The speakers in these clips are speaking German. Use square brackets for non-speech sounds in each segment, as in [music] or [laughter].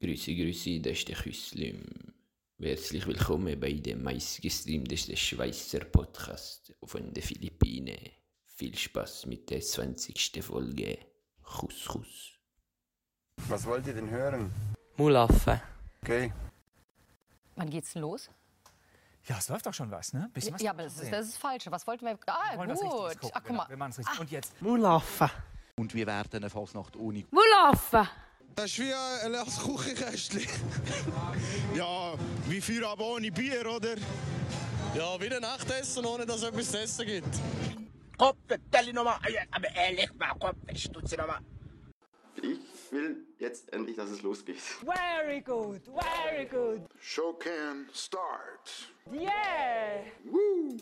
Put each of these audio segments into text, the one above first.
Grüße, Grüße, das ist der Küslim. Herzlich willkommen bei dem meistgestreamtesten Schweizer Podcast von den Philippinen. Viel Spaß mit der 20. Folge. Kuss, Kuss. Was wollt ihr denn hören? Mulaffe. Okay. Wann geht's denn los? Ja, es läuft doch schon was, ne? Bisschen was ja, aber das ist, das ist falsch. Was wollten wir? Ah, Wir wollen was Richtiges gut. gucken, Ach, guck genau. mal. Wir machen es richtig. Und jetzt. Mulaffe. Und wir werden eine Fasnacht ohne Mulaffe. Das ist wie ein leeres Küchenkästchen. [laughs] ja, wie Feuer aber ohne Bier, oder? Ja, wie ein Nachtessen, ohne dass es etwas zu essen gibt. Kopf, stell nochmal. Aber ehrlich, mal Kopf, stutze nochmal. Ich will jetzt endlich, dass es losgeht. Very good, very good. Show can start. Yeah. Woo!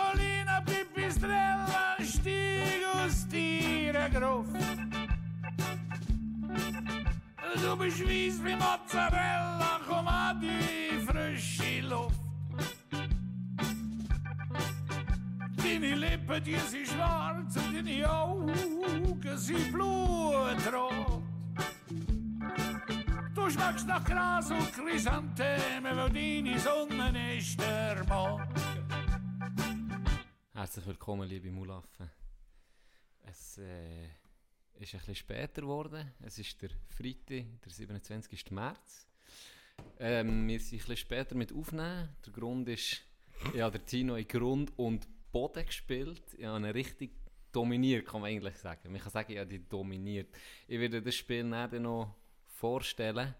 Piccolina pipistrella, stigo stire groff. Du bist weiss wie Mozzarella, komm an die frische Luft. Deine Lippen, die sind schwarz und deine Augen sind blutrot. Du schmeckst nach Gras und Chrysanthemen, weil deine Sonne ist der Mond. Herzlich willkommen, liebe Mulaffen. Es äh, ist ein bisschen später geworden. Es ist der Freitag, der 27. März. Ähm, wir sind bisschen später mit aufnehmen. Der Grund ist, habe der Tino in Grund und Boden gespielt. Ich habe ihn richtig dominiert, kann man eigentlich sagen. Man kann sagen, habe die dominiert. Ich werde das Spiel nachher noch vorstellen.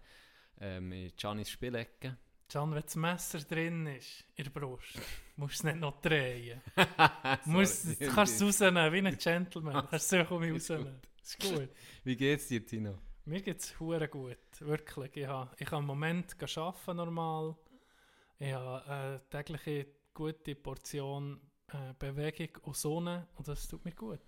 Ähm, in Giannis Spielecke. Can, wenn das Messer drin ist, in der Brust, [laughs] musst du es nicht noch drehen. [laughs] Sorry. du kannst es rausnehmen, wie ein Gentleman. Kannst du es so Ist rausnehmen. Ist gut. Wie geht's dir, Tino? Mir geht es gut, wirklich. Ich habe ich ha im Moment arbeiten normal. Ich habe eine tägliche gute Portion äh, Bewegung und Sonne und das tut mir gut.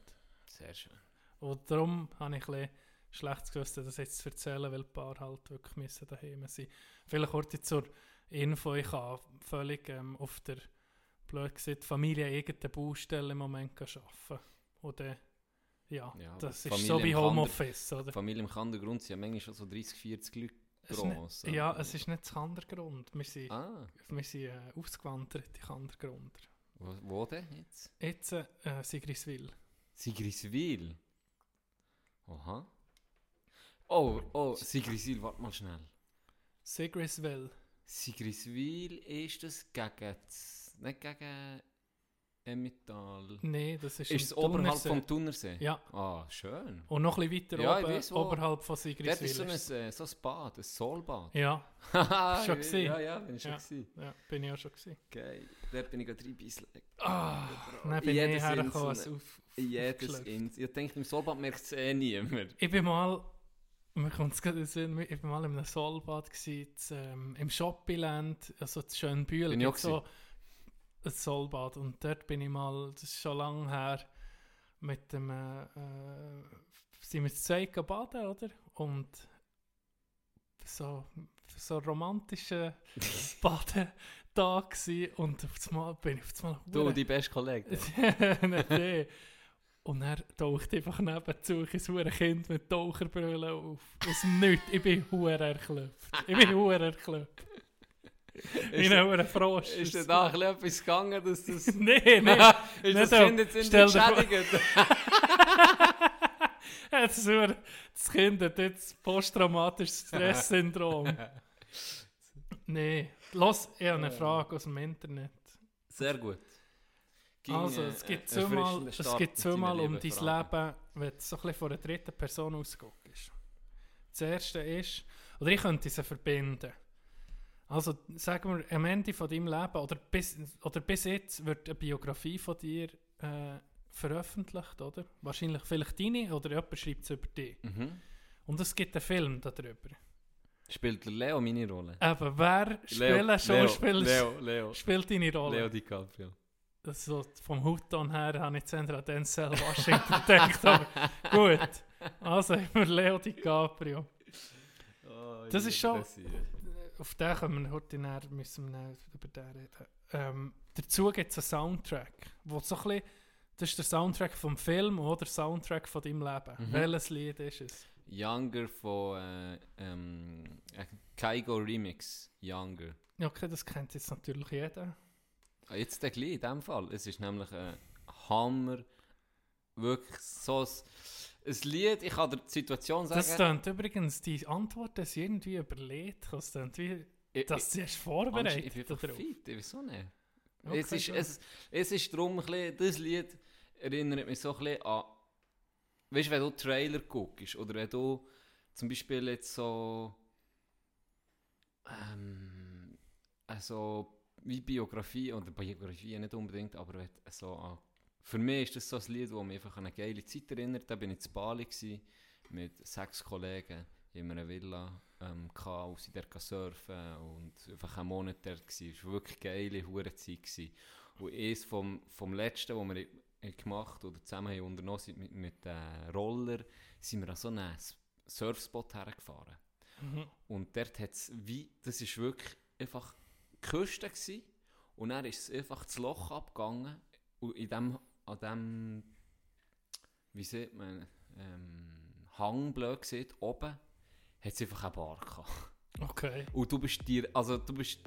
Sehr schön. Und darum habe ich ein schlechtes Gewissen, das jetzt zu erzählen, weil ein paar halt wirklich müssen daheim sein Vielleicht kurz zur Info, ich habe völlig ähm, auf der, blöd gesagt, Familie eigenen Baustelle im Moment arbeiten. Dann, ja, Ja, das ist so wie im Kander- Homeoffice, oder? Familie im Kandergrund sind ja manchmal schon so 30, 40 Leute nicht, ja, es ist nicht das Kandergrund. Wir sind, Ah, wir sind äh, ausgewandert, die Kandergrunder. wo, wo denn jetzt? Jetzt äh, Sigriswil. Sigriswil? Aha. Oh, oh, Sigriswil, warte mal schnell. Sigriswil. Sigriswil ist das gegen, das- nicht gegen Emmental. Nein, das ist, Ist es oberhalb vom Thunersee? Ja. Ah, schön. Und noch ein bisschen weiter Ja, oben, wo. oberhalb von ist Sigriswil. so ist- ein, äh, so ein Bad, ein Solbad. Ja, [laughs] schon gesehen. Ja, ja, bin ich schon Ja. ja, bin ich auch schon gesehen. Geil. Dort bin ich gerade drei Bissl. Ah, dann bin ich hergekommen. auf, Jedes. Ins. Ich denke, im Solbad merkt es eh niemand. Ich bin mal, mir kommt es gerade in Sinn, ich bin mal in einem Solbad ähm, im Shoppingland, also in Schönbühl, Bin ich auch so ein Solbad und dort bin ich mal, das ist schon lange her, mit dem, äh, äh, sind wir zu zweit baden, oder? Und so, so romantische [laughs] Badetag gsi und auf einmal bin ich auf einmal Du, hure- die beste Kollege. [laughs] Der. Und er taucht einfach nebenzu ein Kind mit Taucherbrille auf. Aus Nichts. Ich bin hure erklüpft. Ich bin hure erklüpft. Wie ein hure Frosch. Ist dir da ein bisschen etwas gegangen, dass [laughs] das... Nee, nee. [laughs] ist nicht das. Kind jetzt in das, [laughs] hure- das Kind hat jetzt posttraumatisches Stresssyndrom. nee. Los, ich habe eine Frage aus dem Internet. Sehr gut. Ging, Also, äh, es gibt ein zweimal, erfrischender es deinen zweimal um dein. Leben, wenn du so ein bisschen von einer dritten Person ausguckst. Das erste ist, oder ich könnte sie verbinden. Also, sagen wir, am Ende von deinem Leben, oder bis, oder bis jetzt, wird eine Biografie von dir äh, veröffentlicht, oder? Wahrscheinlich vielleicht deine, oder jemand schreibt es über dich. Mhm. Und es gibt einen Film darüber. Spielt der Leo meine Rolle? Aber wer Leo, spielt Schauspieler Leo, Leo, spielt deine Rolle? Leo DiCaprio. So vom Hutton her habe ich zuerst an Denzel Washington [laughs] gedacht, aber gut. Also haben wir Leo DiCaprio. Oh, Das ist schon, auf den können wir heute näher, müssen wir über den reden. Ähm, dazu gibt es einen Soundtrack, wo so ein bisschen, das ist der Soundtrack vom Film oder der Soundtrack von deinem Leben. Mhm. Welches Lied ist es? Younger von äh, ähm, äh, Kaigo Remix. Younger. Okay, das kennt jetzt natürlich jeder. Ah, Jetzt der gleich in dem Fall. Es ist nämlich ein Hammer. Wirklich so ein, ein Lied. Ich kann dir die Situation sagen. Das klingt übrigens, die Antwort ist irgendwie überlegt. Das klingt wie, dass sie erst vorbereitet Ich bin einfach darauf. fit, ich auch nicht. Okay, es, ist, es, es ist darum, ein bisschen, das Lied erinnert mich so ein bisschen an, weißt du, wenn du Trailer guckst oder wenn du zum Beispiel jetzt so, ähm, also wie Biografie, oder Biografie nicht unbedingt, aber so an, für mich ist das so ein Lied, das mich einfach an eine geile Zeit erinnert. Da bin ich in Bali gewesen, mit sechs Kollegen in einer Villa ähm, wo sie dort surfen und einfach einen Monat dort gsi. Es war wirklich eine geile hure Zeit. Gewesen. Und eines vom, vom letzten, was wir gemacht oder zusammen haben unternommen sind mit, mit äh, Roller, sind wir an so einen Surfspot hergefahren. Mhm. Und dort hat es wie, das ist wirklich einfach Küste gewesen, und dann ist es einfach das Loch abgegangen und in dem, an dem, wie sieht man, ähm, Hang blöd oben, hat es einfach eine Bar gehabt. Okay. Und du bist dir, also du bist,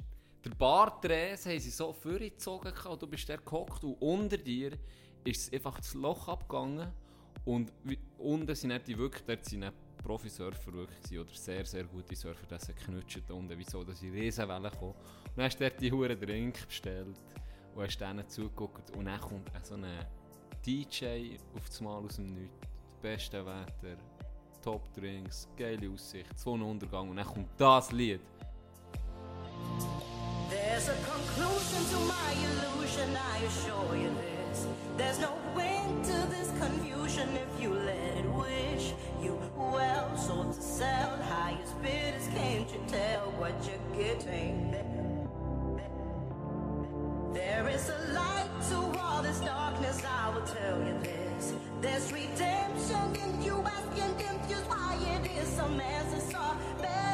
der Bardresen haben sie so vorgezogen und du bist der gehockt und unter dir ist es einfach das Loch abgegangen und unten sind die wirklich, dort sind Profisurfer wirklich oder sehr, sehr gute Surfer, die sind knutscht unten, wieso, dass sie Riesenwellen kommen. Und dann hast du dort die Huren Drink bestellt und hast denen zugeguckt und dann kommt so ein DJ auf das Mal aus dem Nichts, das beste Wetter, Top Drinks, geile Aussicht, Sonnenuntergang und dann kommt das Lied. There's a conclusion to my illusion, I assure you this. There's no to this confusion if you let it wish you well. Sold to sell, highest bidders, can't you tell what you're getting? There is a light to all this darkness, I will tell you this. There's redemption in you, asking confused why it is better left unspoken.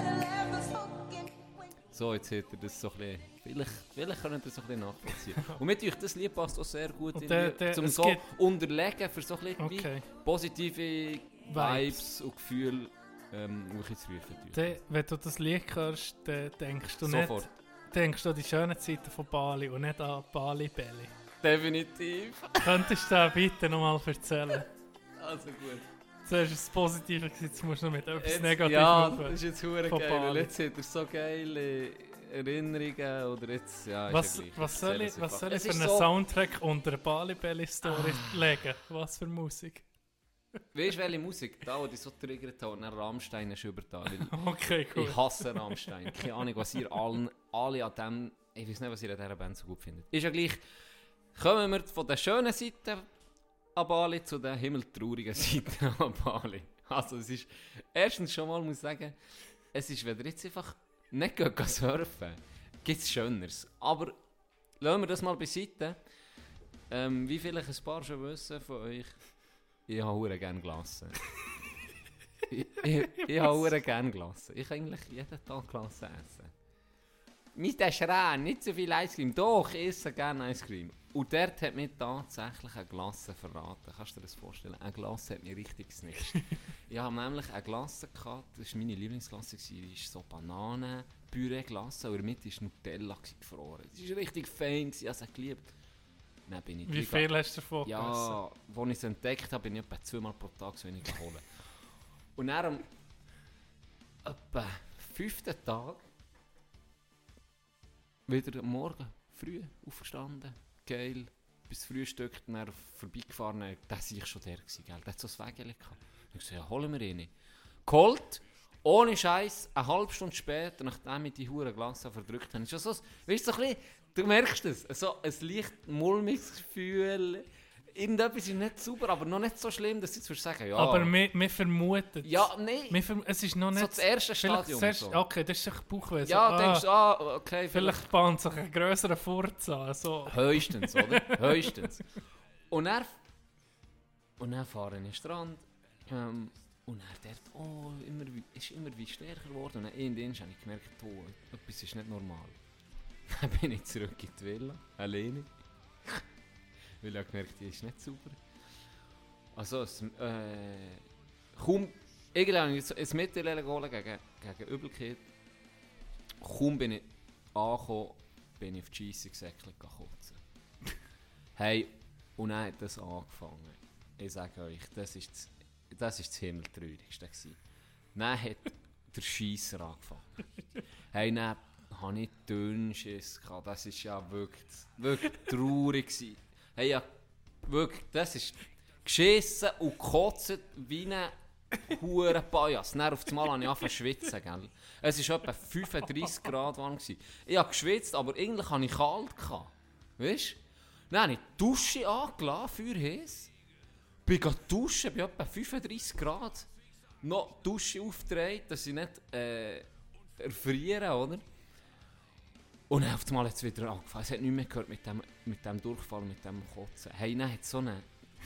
So, jetzt hat er das so ein bisschen, vielleicht, vielleicht könnt ihr das so ein bisschen nachvollziehen. Und mit euch, das Lied passt auch sehr gut in der- der- zum so gibt- unterlegen, für so ein bisschen Okay. positive Vibes, und Gefühle ähm, wirklich zu rufen. tun. Dann, wenn du das Lied hörst, dann denkst du Sofort. nicht, denkst du an die schönen Zeiten von Bali und nicht an Bali Belly. Definitiv. Könntest du das bitte nochmal erzählen? [laughs] Also gut. Zuerst war es positiv, jetzt musst du noch mit etwas Jetzt- Negatives Ja, aufhören. das ist jetzt hure geil. Bali. Und jetzt hat er so geile Erinnerungen oder jetzt, ja, Was, ja was soll ich, was soll ich für einen so- Soundtrack unter eine Bali Belly Story Ah. legen? Was für Musik? Weißt du, welche Musik? Da, wo dich so triggert hat, und dann Rammstein ist über da. [laughs] Okay, cool. Ich hasse Rammstein. Keine Ahnung, was ihr allen, alle an dem. Ich weiß nicht, was ihr an dieser Band so gut findet. Ist ja gleich. Kommen wir von der schönen Seite an Bali zu der himmeltraurigen [laughs] Seite an Bali. Also, es ist. Erstens schon mal muss ich sagen, es ist, wenn ihr jetzt einfach nicht geht surfen gibt es Schöneres. Aber lassen wir das mal beiseite. Ähm, wie vielleicht ein paar schon wissen von euch, ich habe gerne gelassen. [laughs] ich ich, ich habe gerne gelassen. Ich kann eigentlich jeden Tag gelassen essen. Mit der Schrein, nicht so viel Cream. Doch, ich esse gerne Cream. Und dort hat mir tatsächlich eine Glasse verraten. Kannst du dir das vorstellen? Eine Glasse hat mir richtig gesnitcht. [laughs] ich habe nämlich eine Glasse gehabt, das war meine Lieblingsglasse, die ist so Bananen, Püree-Glasse und in der Mitte war Nutella gefroren. Sie war richtig fein, ich habe sie geliebt. Dann bin ich Wie viel hast du davon Ja, als ich es entdeckt habe, bin ich etwa zweimal pro Tag so wenig holen. Und dann am etwa fünften Tag wieder am Morgen früh aufgestanden, geil, bis Frühstück, dann vorbeigefahren, da war ich schon der, gewesen, gell? der hat so ein Wägele gehabt. Ich gesagt, ja, holen wir ihn. Geholt, ohne Scheiß, eine halbe Stunde später, nachdem ich die hure Glas verdrückt habe, ist so, weißt du, so ein bisschen, du merkst es, so ein leicht mulmiges Gefühl irgendetwas ist nicht sauber, aber noch nicht so schlimm, dass jetzt würde sagen, ja. Aber wir, wir vermuten Ja, nein. Wir verm es ist noch So nicht... das erste Stadium das erste- so. Okay, das ist echt Bauchweh. so, ja, ah, denkst du, ah, okay, Vielleicht bahnt sich ein grösserer Furz an. So. Höchstens, oder? [laughs] Höchstens. Und er und dann fahren in den Strand ähm, und er dort, oh, immer, ist immer wie stärker geworden. Und dann irgendwann habe ich gemerkt, oh, etwas ist nicht normal. [laughs] Dann bin ich zurück in die Villa, alleine. Weil ich habe gemerkt, die ist nicht sauber. Also, es, äh, kaum, irgendwie habe ich ein Mittelleere geholt gegen, gegen Übelkeit. Kaum bin ich angekommen, bin ich auf die Scheissungssäckchen kotzen. [laughs] hey, und dann hat das angefangen. Ich sage euch, das ist das, das, das Himmeltraurigste. gewesen. Dann hat [laughs] der Scheisser angefangen. hey, dann hatte ich Dünnschiss. gehabt. Das war ja wirklich, wirklich traurig. gewesen. Hey, ja, wirklich, das ist geschissen und gekotzt wie ein hure Bajas. Dann auf einmal habe ich angefangen zu schwitzen, gell? Es war etwa 35 Grad warm. gewesen. Ich habe geschwitzt, aber eigentlich hatte ich kalt. Gehabt. Weißt du? Dann habe ich die Dusche angelassen, für heiß. Bin duschen bei etwa 35 Grad. Noch die Dusche aufgedreht, dass ich nicht äh, erfriere, oder? Und dann auf einmal hat es wieder angefangen. Es hat nichts mehr gehört mit dem, mit dem Durchfall, mit dem Kotzen. Hey, dann hat so eine...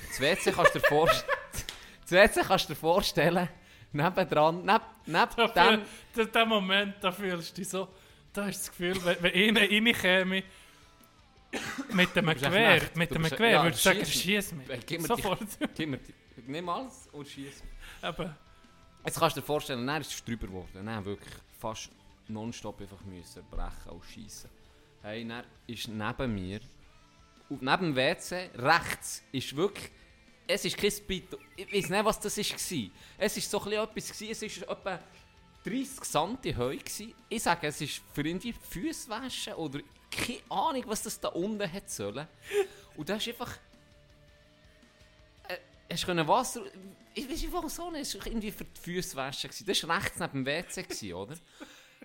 Das WC kannst du dir vorstellen... [laughs] Das WC kannst du dir vorstellen, nebendran, neb, neben Da dem... Der Moment, da fühlst du dich so... Da ist das Gefühl, wenn, wenn einer reinkäme... Mit dem Gewehr, mit dem Gewehr, ja, würdest du sagen, schieß mich. Äh, Gib mir Sofort. Die, gib mir die, nimm alles und schieß mich. Eben. Jetzt kannst du dir vorstellen, dann ist es drüber geworden. Dann wirklich fast nonstop einfach müssen brechen und schießen. Hey, dann ist neben mir, auf, neben dem WC, rechts, ist wirklich, es ist kein Speed, ich weiß nicht, was das war. Es ist so etwas, es ist etwa 30 cm Höhe. gewesen. Ich sage, es ist für irgendwie Füße waschen oder keine Ahnung, was das da unten hat sollen. Und das ist einfach... Äh, hast du Wasser... Ich weiß nicht, warum so nicht. Es war irgendwie für die Füße waschen. Das war rechts neben dem WC, oder?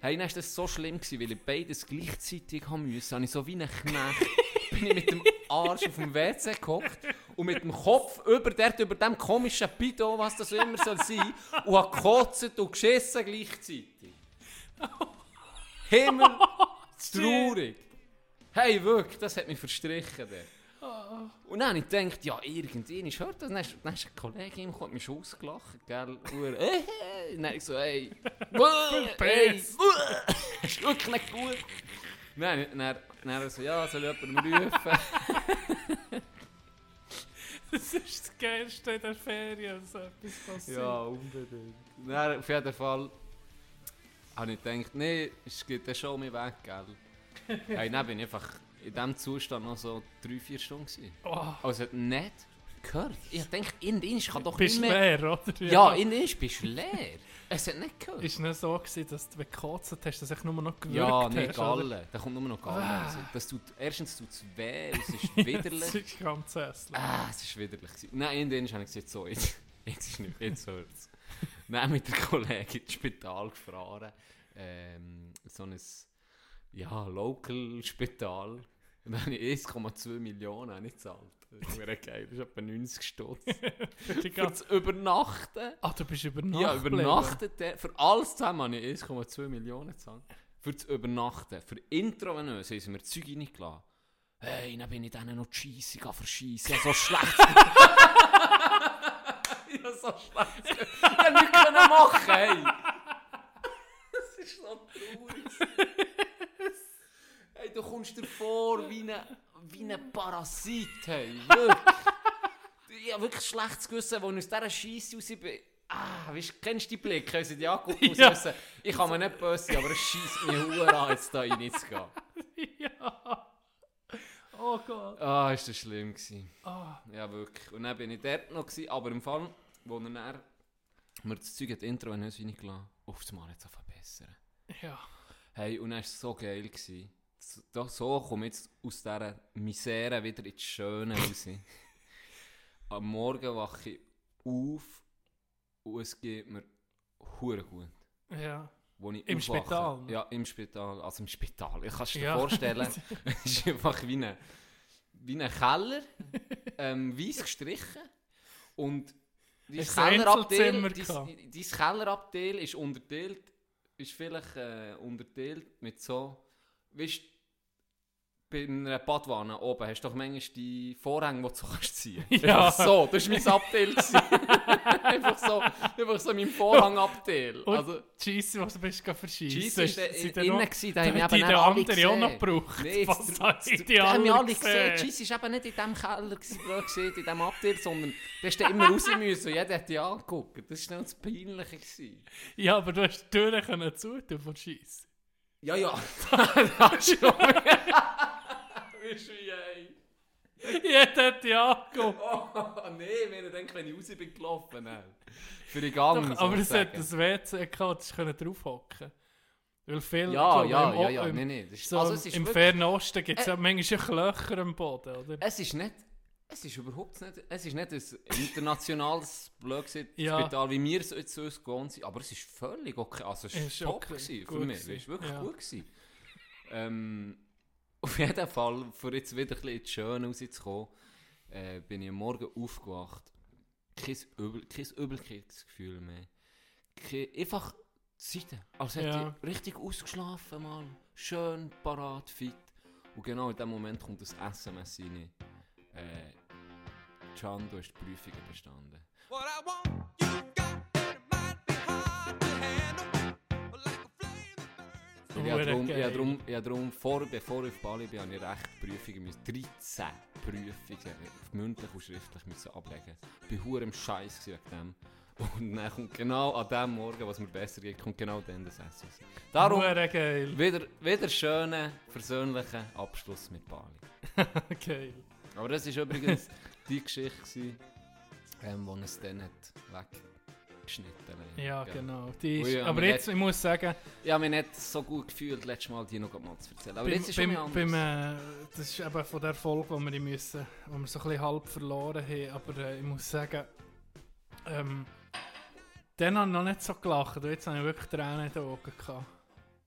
Hey, dann war das so schlimm, gewesen, weil ich beides gleichzeitig haben musste. Habe ich so wie ein Knecht... bin ich mit dem Arsch auf dem WC gehockt und mit dem Kopf über, dort, über dem komischen Pido, was das immer soll sein, und habe gekotzt und geschissen gleichzeitig. Himmel, [laughs] traurig. Hey, wirklich, das hat mich verstrichen. Dort. Und dann habe ich gedacht, ja, irgendwie ist hört das. Dann ist, dann ist eine Kollegin gekommen, hat mich ausgelacht, gell? Und dann ich so, hey, [laughs] wuh, [laughs] ist wirklich nicht gut. Nein, dann, dann so, ja, soll ich jemanden rufen? [laughs] Das ist das Geilste in der Ferien, so etwas passiert. ja, unbedingt. Dann, auf jeden Fall habe ich gedacht, nee, es geht dann schon mich weg, gell? hey, dann bin ich einfach in diesem Zustand noch so drei, vier Stunden. gewesen. Oh. Also hat nicht gehört. Ich in Indisch kann doch Bist nicht mehr... leer, oder? Ja, Ja. in Indisch bist du leer. Es hat nicht gehört. Ist nicht so gewesen, dass du gekotzt hast, dass ich nur noch gewürgt Ja, hast? nicht oder? Galle. Da kommt nur noch Galle. Ah. raus. Das tut, erstens tut es weh, es ist [laughs] widerlich. ist ganz hässlich. ah, es ist widerlich. Nein, in Indisch habe ich gesagt, so, jetzt, [laughs] jetzt ist nicht, jetzt hört es. Dann mit der Kollegin ins Spital gefahren. Ähm, so ein ja, Local-Spital. Und dann habe ich 1,2 Millionen habe ich gezahlt. Das wäre geil, das ist etwa 90 Stutz. [laughs] Für das Übernachten. Ah, du bist übernachtet. Ja, übernachtet. der- Für alles zusammen habe ich 1,2 Millionen gezahlt. Für das Übernachten. Für intravenös haben sie mir Zeug reingelassen. Hey, dann bin ich denen noch Scheisse verschießen. So schlecht. [laughs] ja, so schlecht. Ich hätte nichts machen, hey. [laughs] Das ist so traurig. Hey, du kommst dir vor wie ein wie ein Parasit, hey. [laughs] Wirklich. Ich habe wirklich schlechtes Gewissen, als ich aus dieser Scheisse raus bin. Ah, weißt, kennst du die Blicke? Sie die und Ja. wissen, ich kann mir nicht böse sein, aber es schießt mir Huren an, jetzt da reinzugehen. [laughs] ja. Oh Gott. Ah, ist das schlimm gewesen. Ah. Ja, wirklich. Und dann bin ich dort noch gewesen, aber im Fall, wo er dann mir das Zeug hat Intro in uns reingelassen, auf das Mal jetzt verbessern. Ja. Hey, und dann war es so geil. Gewesen. So, da- so komme ich jetzt aus dieser Misere wieder ins Schöne raus. [laughs] Am Morgen wache ich auf und es geht mir hure gut. Ja. Wo ich Im aufwache. Spital? Ja, im Spital. Also im Spital. Ich kann es dir Ja. vorstellen, [laughs] es ist einfach wie ein wie ein Keller ähm, weiß gestrichen und dein Kellerabteil, dein, dein Kellerabteil ist unterteilt, ist vielleicht äh, unterteilt mit so, weißt bei einer Badwanne oben hast du doch manchmal die Vorhänge, die du kannst ziehen [laughs] Ja. Einfach so, das war mein Abteil. [laughs] einfach, so, einfach so mein Vorhangabteil. Und Also, Scheisse, was du bist verschießen. Cheese war da innen, gewesen, da haben wir die eben der alle andere auch noch gesehen. gebraucht. Nee, Was das- haben die haben wir alle gesehen. gesehen? Cheese war eben nicht in diesem Keller, gewesen, gesehen, in diesem Abteil, sondern hast du immer raus müssen und jeder hat dich angeguckt. Das war das Peinliche. Gewesen. Ja, aber du hast die Türen zutun von Scheisse. Ja, ja. [laughs] das schon. Wie ey. Jeder angeguckt. Oh, nee, wir haben gedacht, wenn ich raus bin gelaufen. nein. Für die Gang. Doch, aber es hat ein WC gehabt, das können draufhocken. Weil viel, Ja, ja, im, ja, ja, im, nee, nee, das ist- so also es ist im Fernen Osten gibt es Äh, ja manchmal Löcher am Boden, oder? Es ist nicht. Es ist überhaupt nicht. Es ist nicht ein internationales [laughs] blöd gesagt, Ja. Spital, wie wir es jetzt uns gewohnt sind. Aber es ist völlig okay. Also es Ist war top okay, gewesen für mich. Es war wirklich ja. gut. Gewesen. Ähm, auf jeden Fall, für jetzt wieder ein bisschen ins Schöne rauszukommen, äh, bin ich am Morgen aufgewacht. Kein, Übel, kein Übelkeitsgefühl mehr. Kein, einfach Seite. Als hätte Ja. ich richtig ausgeschlafen mal. Schön, parat, fit. Und genau in dem Moment kommt das SMS rein. Äh, Can, du hast die Prüfungen bestanden. Und ich habe Hure ich habe darum, vor, bevor ich auf Bali bin, habe ich recht Prüfungen müssen, 13 Prüfungen, mündlich und schriftlich müssen ablegen. Ich war hure im Scheiß wegen dem. Und dann kommt genau an dem Morgen, was mir besser geht, kommt genau dann das Essen raus. Darum wieder, wieder schönen, versöhnlichen Abschluss mit Bali. [laughs] geil. Aber das war übrigens die Geschichte, gewesen, ähm, die es dann hat weggeschnitten hat. Ja, Gell? genau. Die ist, ich habe aber jetzt, nicht- ich muss sagen, Ich habe mich nicht so gut gefühlt, letztes Mal die noch mal zu erzählen. Aber beim, jetzt ist schon beim, äh, das ist eben von der Folge, wo wir, müssen, wo wir so ein bisschen halb verloren haben. Aber äh, ich muss sagen, ähm, dann habe ich noch nicht so gelacht. Jetzt habe ich wirklich Tränen in den Augen gehabt.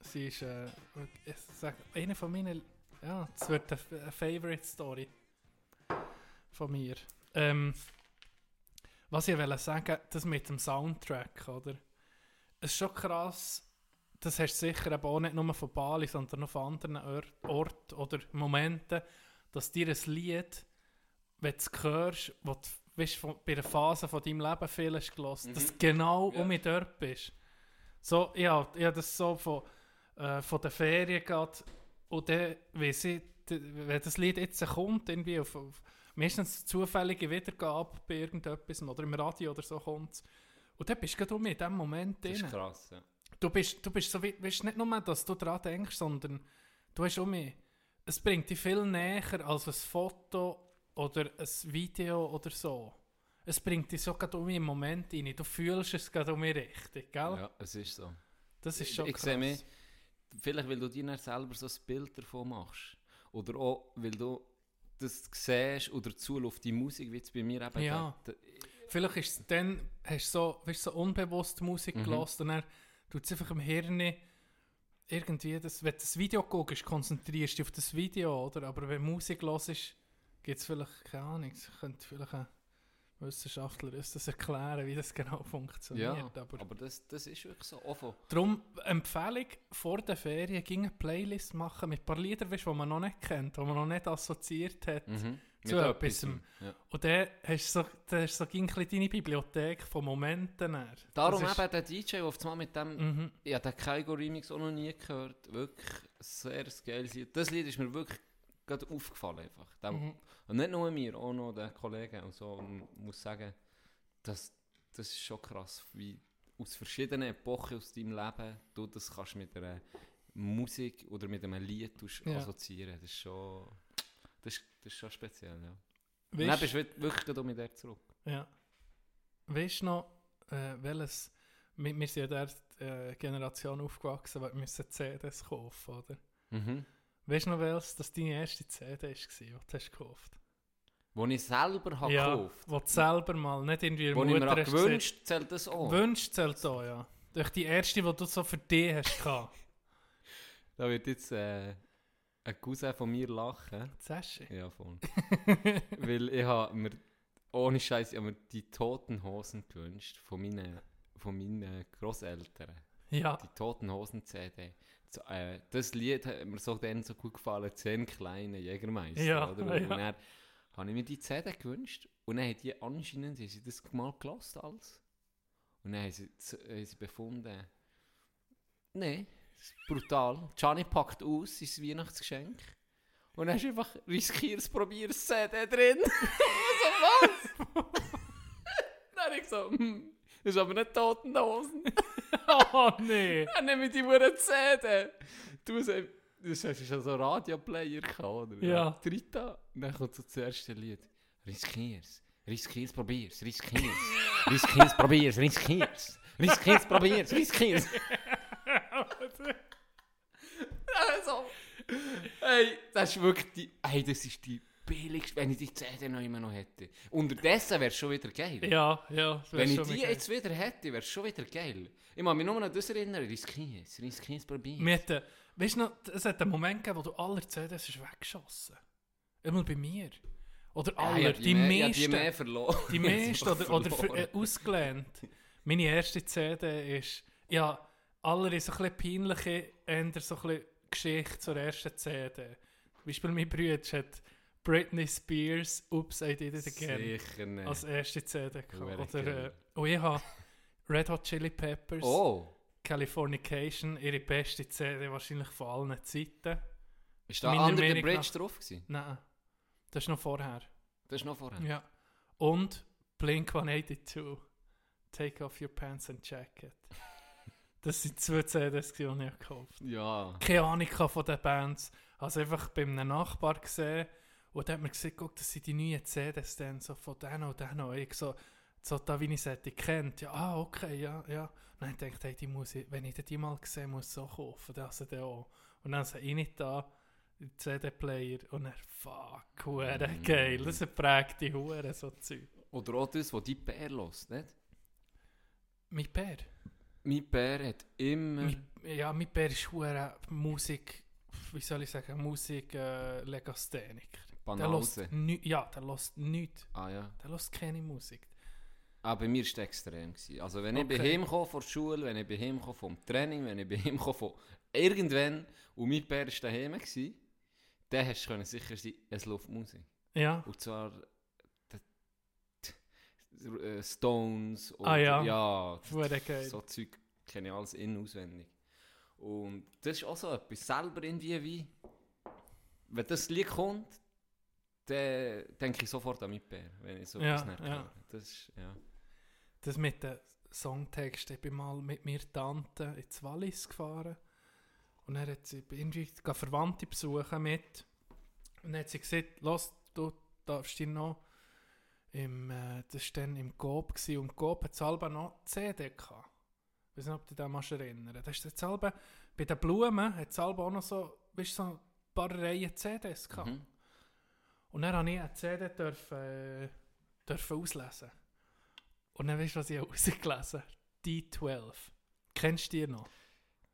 Sie ist, äh, ich sage, eine von meinen, ja, es wird eine, eine Favorite Story von mir. Ähm, was ich wollte sagen, das mit dem Soundtrack, oder? Es ist schon krass, das hast du sicher eben auch nicht nur von Bali, sondern auch von anderen Or- Orten oder Momenten, dass dir ein Lied, wenn du es hörst, wo du weißt, von, bei einer Phase von deinem Leben viel hast gehört, dass du genau um mich dort bist. So, ja, ich habe das so von, äh, von der Ferien gehabt und dann, weiss ich, wenn das Lied jetzt kommt, irgendwie auf, auf meistens zufällige Wiedergabe bei irgendetwas oder im Radio oder so kommt und dann bist du gerade um in diesem Moment Das ist drin. krass, ja. Du bist, du bist so weißt nicht nur, dass du daran denkst, sondern du hast um mich. Es bringt dich viel näher als ein Foto oder ein Video oder so. Es bringt dich so gerade um im Moment rein. Du fühlst es gerade um mich richtig, gell? Ja, es ist so. Das ist schon ich krass. sehe mich, vielleicht weil du dir selber so ein Bild davon machst. Oder auch, weil du das siehst oder zuläuft die Musik, wie es bei mir eben Ja. geht. Vielleicht ist es dann, hast du so, weißt, so unbewusst Musik Mhm. gelassen und dann tut es einfach im Hirn irgendwie, das, wenn du das Video guckst, konzentrierst du dich auf das Video, oder? Aber wenn Musik los ist, gibt es vielleicht, keine Ahnung, es könnte vielleicht ein Wissenschaftler uns das erklären, wie das genau funktioniert. Ja, aber aber das, das ist wirklich so. Von, Darum Empfehlung, vor der Ferien ging eine Playlist machen mit ein paar Liedern, weißt, die man noch nicht kennt, die man noch nicht assoziiert hat Mhm. zu etwas. etwas, ja. Und dann hast du so, dann hast du so bisschen deine Bibliothek von Momenten. Dann. Darum Das eben der DJ, der auf einmal mit dem. Mhm. Ich habe den Kaigo Remix auch noch nie gehört. Wirklich sehr geiles Lied. Das Lied ist mir wirklich gerade aufgefallen. Einfach. Dem, Mhm. Und nicht nur mir, auch noch den Kollegen. Und so. Und ich muss sagen, das, das ist schon krass, wie aus verschiedenen Epochen aus deinem Leben du das kannst mit einer Musik oder mit einem Lied Ja. assoziieren. Das ist schon. Das ist, das ist schon speziell, ja. Weißt- dann bist du wirklich- mit der zurück. Ja. Weißt du noch, äh, welches. Wir, wir sind ja der äh, Generation aufgewachsen, weil wir müssen CDs kaufen, oder? Mhm. Weißt du noch, welches das deine erste CD war, die du hast gekauft Wo ich selber habe ja, gekauft. Wo du selber mal, nicht irgendwie Wo ich mir Mutter auch hast gewünscht, gesagt- zählt das auch? Gewünscht zählt auch, ja. Durch die erste, die du so für dich hast gehabt. [laughs] Da wird jetzt äh, ein Cousin von mir lachen. Sashi? Ja, voll. [laughs] Weil ich habe mir, ohne Scheiß, ich habe mir die Toten Hosen gewünscht von meinen, von meinen Großeltern. Ja. Die Toten Hosen CD. Äh, das Lied hat mir so dann so gut gefallen, «Zehn kleine Jägermeister». Ja, oder? [laughs] ja. Und dann habe ich mir die CD gewünscht und dann haben die anscheinend haben sie das mal gelost alles. Und dann haben sie, haben sie befunden, nein, ist brutal. Gianni packt aus sein Weihnachtsgeschenk und dann ist einfach «Riskier's, probier's» CD drin. [laughs] so, was? [laughs] dann habe ich so, hm, ist aber nicht «Toten Hosen». [laughs] oh nee. Dann nehme ich die Uhr CD. Du sagst, das hast ja so einen Radioplayer gehabt, oder? Ja. Drita. Und dann kommt so das erste Lied. Riskier's. Riskier's, probier's. Riskier's. Riskier's, probier's. Riskier's. Riskier's, probier's. Riskier's. [laughs] also, hey, das ist wirklich die, hey, das ist die billigste, wenn ich die CD noch immer noch hätte. Unterdessen wäre es schon wieder geil. Ja, ja. Wenn ich die geil. jetzt wieder hätte, wäre es schon wieder geil. Ich muss mich nur noch an das erinnern, riskier's, riskier's, probier's. Wir hatten, weißt du noch, es hat einen Moment gegeben, wo du alle CDs hast weggeschossen Immer bei mir. Oder Ja, alle, ja, die, die mehr- ja, meisten. die mehr verloren. Die [laughs] meisten oder, oder Verloren. äh, ausgelehnt. Meine erste CD ist, ja, alle so ein bisschen peinliche, eher so ein bisschen Geschichte zur ersten CD. Zum Beispiel mein Bruder hat Britney Spears Oops, I Did It Again Sicher nicht. als erste CD gehabt. Oder, äh, und ich habe Red Hot Chili Peppers Oh. Californication, ihre beste CD wahrscheinlich von allen Zeiten. Ist da Meiner Under the Meinung Bridge nach- drauf gewesen? Nein, das ist noch vorher. Das ist noch vorher? Ja. Und Blink 182, Take Off Your Pants and Jacket. Das sind zwei CDs, die ich gekauft habe. Ja. Keine Ahnung von den Bands. Also einfach bei einem Nachbar gesehen und der hat mir gesagt, guck, das sind die neuen CDs dann, so von denen und denen. Und ich so, so da wie ich sie hätte kennt. Ja, ah, okay, ja, ja. Und dann habe ich gedacht, hey, die muss ich, wenn ich die mal gesehen muss ich so kaufen. Dann also dann auch. Und dann habe ich nicht da, CD-Player und dann, fuck, hure Mm. geil. Das prägt die Hure, so Zeug. Oder auch das, was die Bär los, nicht? Mein Bär? Mein Bär hat immer... Mein, ja, mein Bär ist hure Musik, wie soll ich sagen, Musik Der Banause. nü- Ja, der lässt nichts. Ah ja. Der lässt keine Musik. Ah, bei mir war es extrem. Gewesen. Also wenn ich bei Okay. ihm komme von der Schule, wenn ich bei ihm komme vom Training, wenn ich bei ihm komme von irgendwann und mein Bär war daheim, gewesen, dann hast du sicher sein, es läuft Musik. Ja. Und zwar äh, Stones und Ah ja. ja so Zeug kenne ich alles in- auswendig. Und das ist auch so etwas, selber irgendwie wie, wenn das Lied kommt, dann denke ich sofort an mein Bär, wenn ich so Ja, etwas ja. höre. Das ist, ja. Das mit den Songtexten. Ich bin mal mit mir Tante ins Wallis gefahren. Und dann hat sie irgendwie Verwandte besuchen mit. Und dann hat sie gesagt, los, du darfst dich noch im, äh, das war dann im Coop gewesen, und Coop hat selber noch CD gehabt. Ich weiß nicht, ob du dich da mal erinnern. Das ist selber, bei den Blumen hat es selber auch noch so, weißt, so ein paar Reihen CDs gehabt. Mhm. Und dann habe ich eine CD dürfen, äh, dürfen auslesen. Und dann weißt du, was ich [laughs] rausgelesen habe? D12. Kennst du die noch?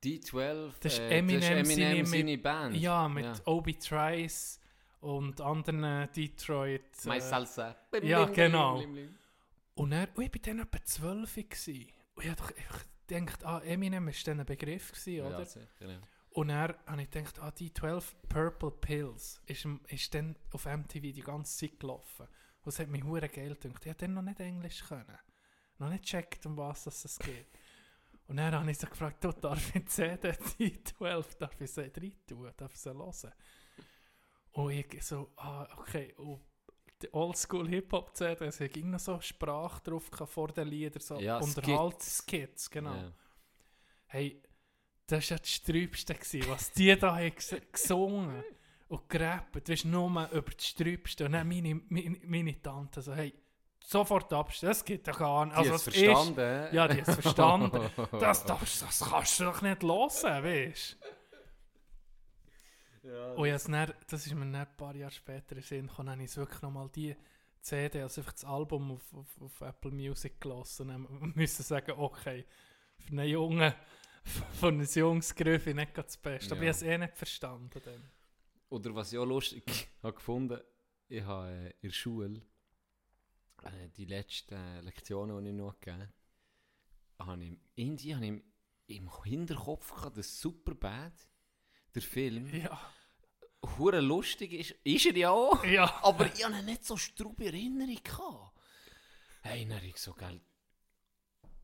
D12, Das ist äh, Eminem, das ist Eminem seine, seine Band. Ja, mit Ja. Obi Trice und anderen äh, Detroit. My Salsa. Blim, Ja, blim, genau. blim. Und er, und ich war dann etwa 12 gewesen. Und ich habe doch einfach gedacht, ah, Eminem war dann ein Begriff, gewesen, Ja, oder? sicher, ja. Und dann habe ich gedacht, ah, die 12 Purple Pills ist, ist dann auf MTV die ganze Zeit gelaufen. Und es hat mich hure geil gedacht. Ich habe dann noch nicht Englisch können. Noch nicht gecheckt, um was es geht. Und dann habe ich so gefragt, du, darf ich die CD, die 12, darf ich sie rein tun, darf ich sie hören? Und ich so, ah, okay, und die Oldschool Hip-Hop-CD, es ging noch so Sprache drauf vor den Liedern, so Ja, Unterhaltskits, genau. Ja. Hey, das war ja das Sträubste, was die da gesungen und gerappt. Du weißt nur über das Sträubste. Und dann meine, meine, meine Tante so, hey, sofort abstellen, das geht doch gar nicht. Die Also, verstanden, Ist, ja, die hat es verstanden. [laughs] das, das, das kannst du doch nicht hören, weißt Ja, Und jetzt dann, das ist mir dann ein paar Jahre später in den Sinn gekommen, dann habe ich wirklich nochmal die CD, also einfach das Album auf, auf, auf Apple Music gelassen und dann [laughs] müssen sagen, okay, für einen Jungen, von einem Jungs Gröfe nicht gerade das Beste. Aber Ja. ich habe es eh nicht verstanden. Dann. oder was ich auch lustig [laughs] habe gefunden, ich habe äh, in der Schule äh, die letzten Lektionen, die ich noch gegeben habe, ich, irgendwie habe ich im, Hinterkopf gehabt, dass Superbad, der Film, Ja. hure lustig ist. Ist er ja auch. Ja. Aber ich habe nicht so strube Erinnerung gehabt. Hey, dann habe ich so, gell,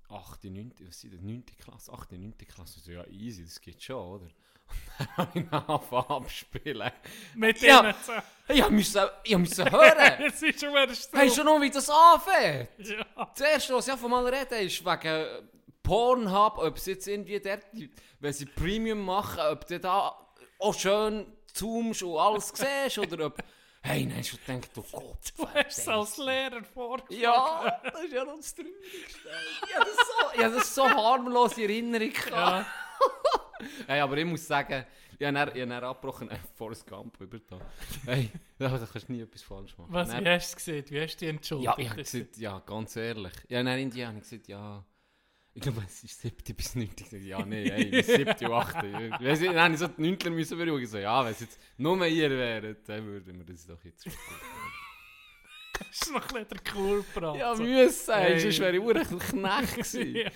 8., 9., was sind das, 9. Klasse, 8., 9. Klasse, so, ja easy, das geht schon, oder? Und [laughs] dann habe ich angefangen abspielen. Mit ja, zusammen. Ich musste ich musste hören. [laughs] Jetzt ist schon wieder Strom. Hey, schon noch, wie das anfängt. Ja. Das erste, was ich von mal reden, ist wegen Pornhub, ob sie jetzt irgendwie dort, wenn sie Premium machen, ob du da auch schön zoomst und alles siehst, oder ob... Hey, nein, ich gedacht, oh Gott, Du hast es als Lehrer vorgeschlagen. Ja, das ist ja noch das Traurigste. Ich habe das so, ich habe das so harmlos in Erinnerung gehabt. [laughs] hey, aber ich muss sagen, ich habe dann, ich habe dann abgebrochen, äh, Forrest Gump über da. Hey, [laughs] da kannst du nie etwas falsch machen. Was, Dann- wie hast du es gesehen? Wie hast du dich entschuldigt? ja, ich habe gesagt, ja, ganz ehrlich. Ja, dann in die habe ich gesagt, ja, ich glaube, es ist 7. bis 9. Ich gesagt, ja, nee, [laughs] ey, bis 7. und 8. Ich weiss nicht, habe ich so die 9. müssen beruhigen. Ich so, ja, wenn es jetzt nur ihr wäret, dann würden wir das doch jetzt [laughs] Das ist noch ein der Cool Ja, müssen, ey, Hey. sonst wäre ich ur ein Knecht gewesen. [laughs]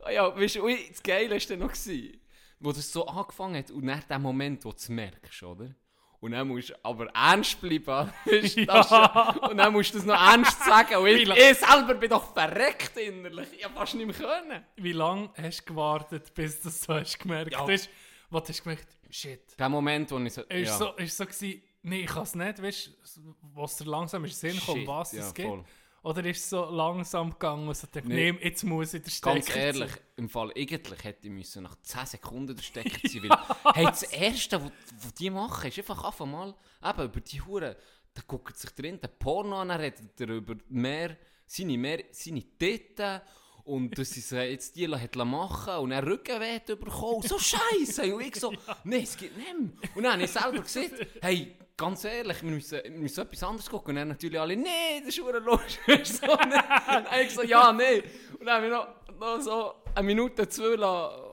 Ja. ja, weißt du, das Geile war dann noch, gewesen, wo das so angefangen hat und nach dem Moment, wo du es merkst, oder? Und dann musst du aber ernst bleiben. [laughs] Das Ja. Und dann musst du es noch ernst sagen. Und ich, ich selber bin doch verreckt innerlich. Ich hab fast nicht mehr können. Wie lange hast du gewartet, bis du das so hast gemerkt Ja. hast? Was hast du gemerkt? Shit. Der Moment, wo ich so... Ist ja. so, ist so gewesen, nee, ich kann es nicht, weißt du, was dir langsam in den Sinn kommt, was ja, es gibt? voll. Oder ist es so langsam gegangen und so denkt, Nee. jetzt muss ich den Stecker Ganz ziehen? ehrlich, im Fall eigentlich hätte ich müssen nach 10 Sekunden den Stecker [laughs] ziehen weil hey, das Erste, was die machen, ist einfach einfach mal eben über die Hure, da guckt sich drin der Porno an, redet er über mehr, seine, mehr, seine Titten und dass sie sie jetzt die hat machen und er Rückenweh hat bekommen. So scheiße! Und ich so, [laughs] nein, es geht nicht mehr. Und dann habe ich selber gesagt, hey, ganz ehrlich, wir müssen, wir müssen etwas anderes gucken. Und dann natürlich alle, nee, das ist verdammt lustig. [laughs] so, nee. Dann ich so, ja, nee. Und dann habe ich noch, noch so eine Minute, zwei lassen,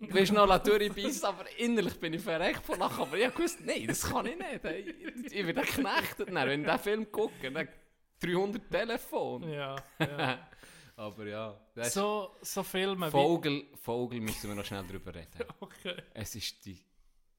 du noch, durchbeissen, aber innerlich bin ich verreckt von Lachen. Aber ich gewusst, nein, das kann ich nicht. Hey, Ich werde geknechtet, dann, wenn ich diesen Film gucke. Dann 300 Telefone. Ja, ja. [laughs] aber ja. So, so Filme wie- Vogel, Vogel müssen wir noch schnell drüber reden. [laughs] Okay. Es ist die...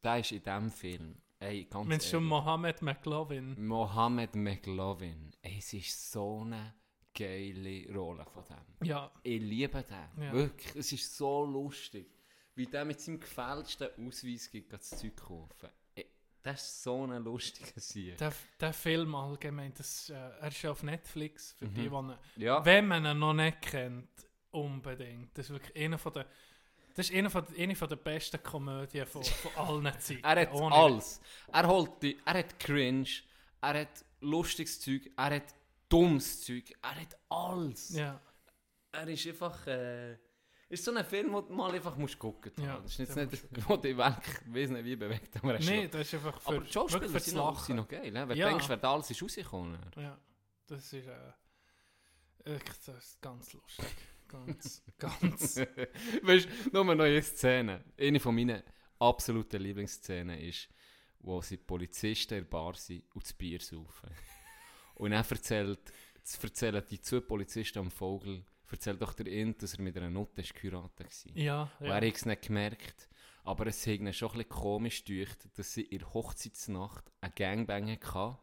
Der ist in diesem Film... Ey, ganz Meinst du schon. Mohammed McLovin? Mohammed McLovin. Es ist so eine geile Rolle von dem. Ja. Ich liebe den. Ja. Wirklich, es ist so lustig. Wie der mit seinem gefälschten Ausweis geht, das Zeug kaufen. Ey, Das ist so eine lustige Sache. Der, der Film allgemein, das, äh, er ist auf Netflix, für Mhm. die, die Ja. wenn man ihn noch nicht kennt, unbedingt. Das ist wirklich einer von der, das ist einer von, eine von der besten Komödien von, von allen [laughs] Zeiten. Er hat Ohne- alles. Er, holt die, er hat Cringe, er hat lustiges Zeug, er hat dummes Zeug, er hat alles. Ja. Er ist einfach... Äh, ist so ein Film, den du mal einfach musst gucken musst. Ja, das ist jetzt nicht, wo dich wirklich, ich weiß nicht wie bewegt, aber er noch- das ist einfach für- Aber die Schauspieler sind noch, sind noch geil. Ne? Wenn Ja. du denkst, wer da alles ist rausgekommen. Ja, das ist äh, echt, das ist ganz lustig. Ganz, [laughs] ganz. [laughs] weißt du, nur eine neue Szene. Eine von meinen absoluten Lieblingsszenen ist, wo sie Polizisten in der Bar sind und das Bier saufen. Und er erzählt, erzählen die zwei Polizisten am Vogel, erzählt doch der Int, dass er mit einer Nutte geheiratet war. Ja, Und ja. er hat es nicht gemerkt. Aber es hat ihn schon ein bisschen komisch gedacht, dass sie in der Hochzeitsnacht einen Gangbang hatte.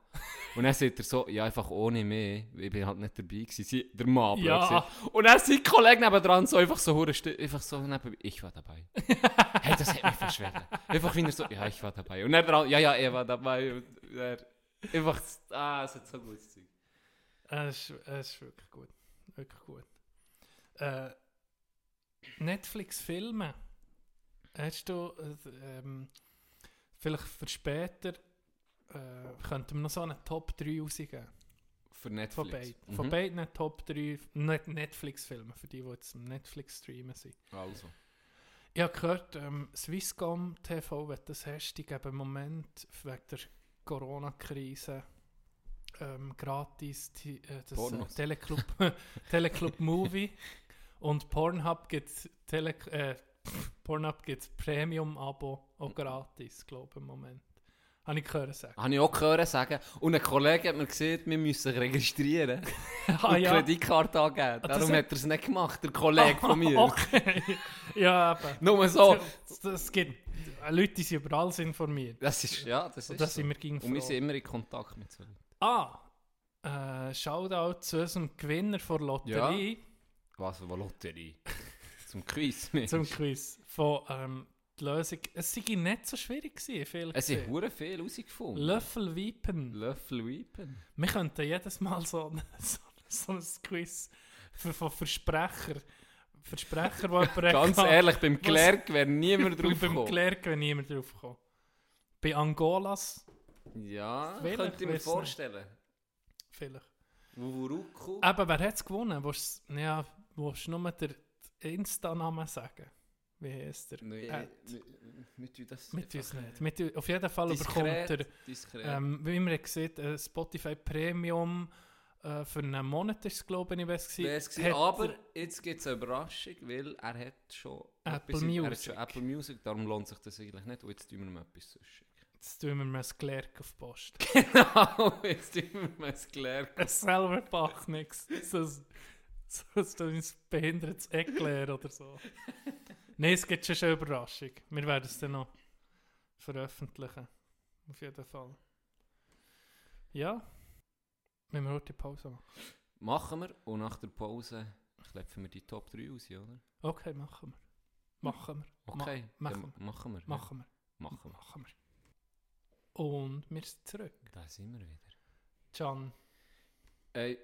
Und dann sagt er so, ja, einfach ohne mich, ich bin halt nicht dabei gewesen, sie, der Mann. Ja. Und dann sein Kollege nebendran so einfach so einfach so neben ich war dabei. [laughs] hey, das hat mich verschwört. Einfach wie er so, ja, ich war dabei. Und dann ja, ja, er war dabei. Und er, einfach, ah, es hat so gutes Zeug. Es ist, es ist wirklich gut. Wirklich gut. Äh, Netflix-Filme. Hast du äh, ähm, vielleicht für später äh, könnten wir noch so eine Top 3 rausgeben? Für Netflix. Von beiden. Mhm. Von beiden Top 3 Net Netflix-Filme, für die, die jetzt im Netflix streamen sind. Also. Ich habe gehört, ähm, Swisscom TV, wenn du das hast, die geben im Moment wegen der Corona-Krise ähm, gratis die, äh, das äh, Pornos. Teleclub, [laughs] Teleclub Movie [laughs] und Pornhub gibt Tele äh, Pornhub gibt's Premium-Abo auch gratis, glaube ich, im Moment. Habe ich gehört sagen. Habe ich auch gehört sagen. Und ein Kollege hat mir gesagt, wir müssen sich registrieren [laughs] Ah, und ja. Kreditkarte angeben. Ah, Darum hat- er es nicht gemacht, der Kollege von [laughs] mir. Okay. ja, eben. Nur so. Es, es gibt Leute, die sind über alles informiert. Das ist, ja, das Und ist das so. sind wir gegen Und wir sind immer in Kontakt mit so Leuten. Ah, äh, Shoutout zu unserem Gewinner von Lotterie. Was, für Lotterie? Zum Quiz. meinst Zum? Quiz. Von ähm, die Lösung. Es sei nicht so schwierig gewesen, viel Es sind hure viel herausgefunden. Löffel Weipen. Löffel Weipen. Wir könnten jedes Mal so, ein- [laughs] so, so ein Quiz für, von Versprecher. Versprecher, die [laughs] jemand Ganz hat, ehrlich, beim Klerk wäre niemand [laughs] drauf Beim gekommen. Klerk wäre niemand drauf gekommen. Bei Angolas Ja, Vielleicht, könnte ich mir vorstellen. vielleicht. Wuruku. Eben, wer hat es gewonnen? Du ja, du nur den Insta-Namen sagen? Wie heißt der? Nee, At- wir- tun das Mit uns einfach, nicht. Mit, auf jeden Fall Diskret, bekommt er, diskret. ähm, wie wir gesehen haben, Spotify Premium äh, für einen Monat ist es, glaube ich, was gewesen, aber jetzt gibt es eine Überraschung, weil er hat schon Apple Er hat Music. schon Apple Music, darum lohnt sich das eigentlich nicht. Und jetzt tun wir ihm etwas sonst. Jetzt tun wir mir ein Klerk auf die Post. [laughs] Genau, jetzt tun wir ihm ein Klerk. Es [laughs] selber packt nichts. [laughs] So ein- [laughs] so ein behindertes Ecklair oder so. Nein, es gibt schon eine Überraschung. Wir werden es dann noch veröffentlichen. Auf jeden Fall. Ja. Wenn wir heute die Pause machen. Machen wir und nach der Pause klepfen wir die Top 3 aus, oder? Okay, machen wir. Machen wir. Okay, Ma machen wir. machen wir. Machen wir. Machen wir. Machen wir. Und wir sind zurück. Da sind wir wieder. Can. Ey,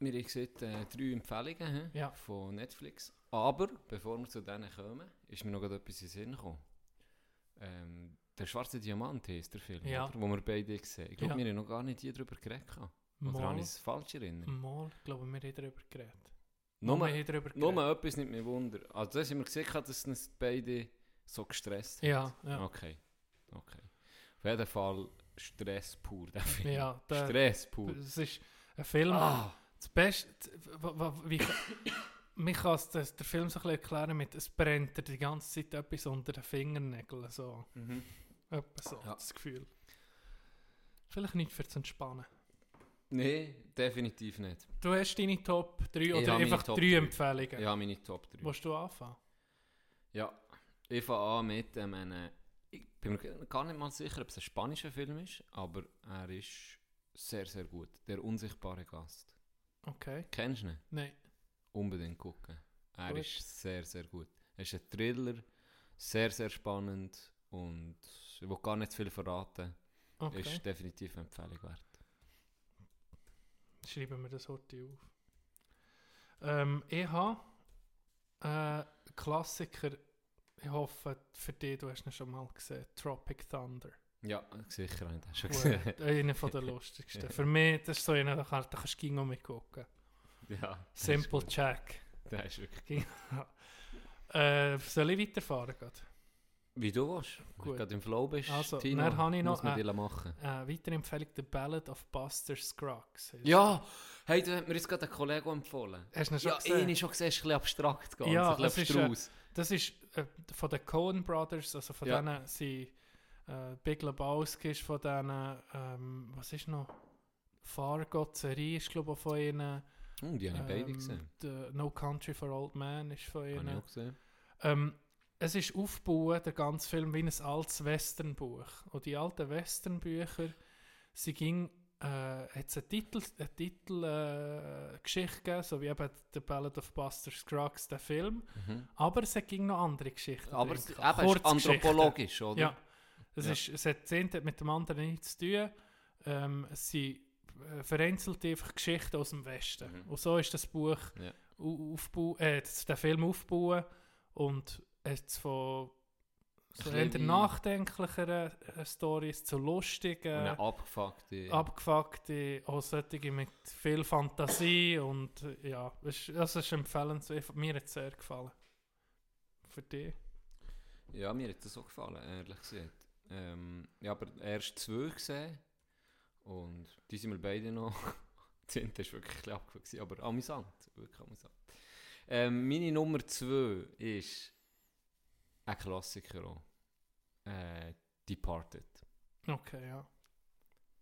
wir haben gesehen, äh, drei Empfehlungen Ja. von Netflix. Aber, bevor wir zu denen kommen, ist mir noch etwas in den Sinn gekommen. Ähm, der schwarze Diamant heisst der Film, Ja. oder? wo wir beide gesehen haben. Ich glaube, Ja. wir haben noch gar nicht hier darüber geredet. Oder Mal. habe ich es falsch erinnert? Mal, ich glaube, wir haben darüber geredet. Nur, haben darüber nur geredet. etwas nicht mehr Wunder. Also das haben wir gesehen, dass uns beide so gestresst Ja, hat. ja. Okay. okay. Auf jeden Fall Stress pur, der Film. Ja, der- Stress pur. Es ist ein Film. Ah. Das Beste, wie, mich kann der Film so ein bisschen erklären mit, es brennt dir die ganze Zeit etwas unter den Fingernägeln. So. Mhm. Etwa so, Ja. das Gefühl. Vielleicht nicht für zu entspannen. Nein, definitiv nicht. Du hast deine Top 3 Ich oder einfach Top 3 drei. Empfehlungen? Ja, meine Top 3. Willst du anfangen? Ja, ich fange an mit ähm, einem, ich bin mir gar nicht mal sicher, ob es ein spanischer Film ist, aber er ist sehr, sehr gut. Der unsichtbare Gast. Okay. Kennst du ihn? Nein. Unbedingt gucken. Er Gut. ist sehr, sehr gut. Er ist ein Thriller, sehr, sehr spannend und ich will gar nicht viel verraten. Okay. Ist definitiv eine Empfehlung wert. Schreiben wir das heute auf. Ähm, ich habe äh, Klassiker, ich hoffe für dich, du hast ihn schon mal gesehen, Tropic Thunder. Ja, sicher habe ich das schon Gut, gesehen. Einer von der lustigsten. Ja. Für mich, das ist so einer, da kann- da kannst du mitgucken. Ja, das Simple. Jack. Der ist wirklich äh, Soll ich weiterfahren? Grad? Wie du willst. Du Gut. gerade im Flow bist, Also, Tino, dann habe ich noch muss man äh, dir machen. äh, weitere Empfehlung, The Ballad of Buster Scruggs. Ja, hey, du hast mir jetzt gerade einen Kollegen empfohlen. Hast du ihn schon ja, gesehen? ihn schon gesehen, ist ein bisschen abstrakt gegangen. Ja, ein das bisschen ist, äh, das ist äh, von den Coen Brothers, also von Ja. denen sind äh, Big Lebowski ist von denen, ähm, was ist noch? Fargo, die Serie ist glaube ich von ihnen. Oh, die habe ich beide gesehen. the No Country for Old Men ist von Habe ich ihnen. auch gesehen. Ähm, es ist aufgebaut, der ganze Film, wie ein altes Westernbuch. Und die alten Westernbücher, sie ging, äh, hat es eine Titel, eine Titel äh, gegeben, so wie eben The Ballad of Buster Scruggs, der Film. Mhm. Aber es ging noch andere Geschichten. Aber drin es- eben, ist anthropologisch, oder? Ja. Es, Ja. Ist, es hat das eine hat mit dem anderen nichts zu tun. Ähm, es sind äh, vereinzelte einfach Geschichten aus dem Westen. Mhm. Und so ist das Buch Ja. au- aufbau, äh, der Film aufgebaut und jetzt von so eher nachdenklicheren äh, Stories zu lustigen, eine abgefuckte... abgefuckte, auch solche mit viel Fantasie und ja, es das ist empfehlenswert. Mir hat es sehr gefallen. Für dich? Ja, mir hat das so gefallen, ehrlich gesagt. Ähm, ich habe aber erst zwei gesehen und die sind wir beide noch. [laughs] Die Tinte war wirklich ein bisschen abgefuckt, aber amüsant, wirklich amüsant. Ähm, meine Nummer zwei ist ein Klassiker auch. Äh, Departed. Okay, ja.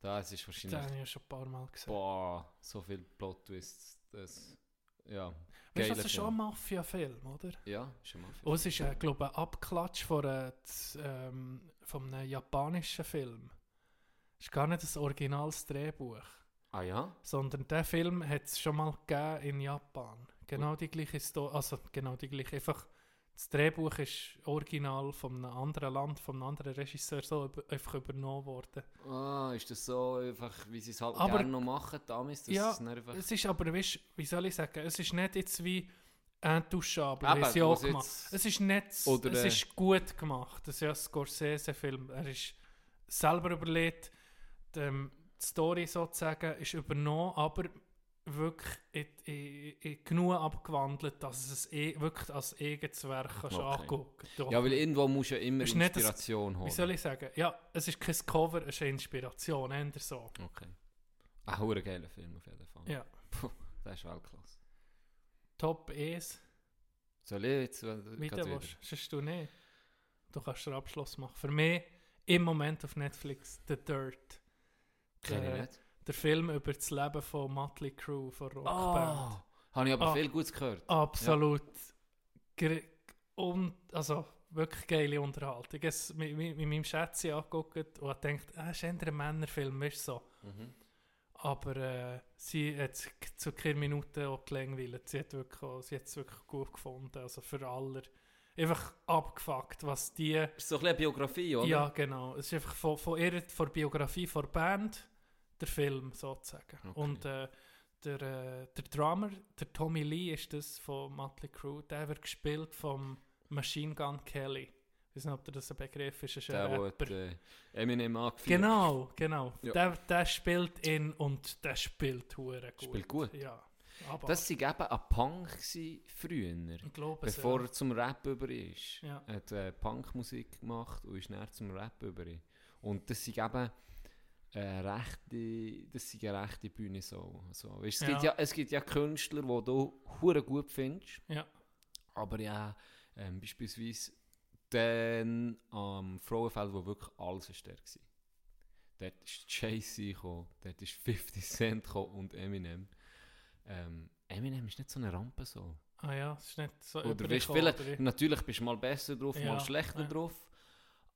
Das ist Das wahrscheinlich... habe ich ja schon ein paar Mal gesehen. Boah, so viel Plot-Twists. Das... Ja. Weißt du, das ist schon ein Film. Mafia-Film, oder? Ja, ist ein Mafia. Und es ist, äh, glaube ich, ein Abklatsch von, z- ähm, von einem japanischen Film. Es ist gar nicht das originales Drehbuch. Ah ja? Sondern der Film hat es schon mal gegeben in Japan. Genau die gleiche Story, also genau die gleiche, einfach das Drehbuch ist original von einem anderen Land, von einem anderen Regisseur so einfach übernommen worden. Ah, ist das so einfach, wie sie es halt Aber- gerne noch machen, damals, dass ja, es ist aber, weißt, wie soll ich sagen, es ist nicht jetzt wie Intouchable, wie sie auch gemacht Es ist nicht, Oder, es äh, ist gut gemacht. Das ist ja ein Scorsese-Film. Er ist selber überlegt, die, ähm, die Story sozusagen ist übernommen, aber wirklich in, in, in genug abgewandelt, dass es eh, wirklich als eigenes Werk kannst Okay. angucken Ja, weil irgendwo musst du ja immer Inspiration holen. Wie soll ich sagen? Ja, es ist kein Cover, es ist eine Inspiration, eher so. Okay. Ein geiler Film auf jeden Fall. Ja. Puh, das ist Weltklasse. Top Es. Soll ich jetzt Wie grad du wieder? willst. Sonst du nicht. Du kannst den Abschluss machen. Für mich im Moment auf Netflix The Dirt. Kenn ich Der, nicht. der Film über das Leben von Motley Crue, von Rockband. Ah, habe ich aber Ah, viel Gutes gehört. Absolut. Gr- Und, also wirklich geile Unterhaltung. Es mit, mit, mit meinem Schätzchen angeguckt und denkt, ah, ist eher ein Männerfilm, weißt du so. Mhm. Aber äh, sie hat zu keiner Minute auch gelangweilt. Sie hat wirklich, auch- sie hat es wirklich gut gefunden. Also für alle. Einfach abgefuckt, was die... Ist so ein bisschen eine Biografie, oder? Ja, genau. Es ist einfach von, von ihrer von der Biografie von der Band der Film sozusagen. Okay. Und äh, der, äh, der Drummer, der Tommy Lee ist das von Motley Crue, der wird gespielt vom Machine Gun Kelly. Ich weiß nicht, ob dir das ein Begriff ist. ist Der, Rapper. der äh, Eminem angeführt. Genau, genau. Ja. Der, der spielt ihn und der spielt hure gut. Spielt gut. Ja. Aber Das war eben ein Punk früher, Ich glaube es, bevor ja. er zum Rap über ist. Ja. Er hat äh, Punkmusik gemacht und ist dann zum Rap über. Und das sind eben äh, rechte, das sind eine rechte Bühne so. so. Weißt, es, Ja. gibt ja, es gibt ja Künstler, die du hure gut findest, Ja. aber ja ähm, beispielsweise dann am Frauenfeld, wo wirklich alles ist der war. Dort ist Jay-Z gekommen, dort ist 50 Cent gekommen und Eminem. Ähm, Eminem ist nicht so eine Rampe so. Ah ja, es ist nicht so Oder weißt, vielleicht, natürlich bist du mal besser drauf, Ja, mal schlechter ja. drauf.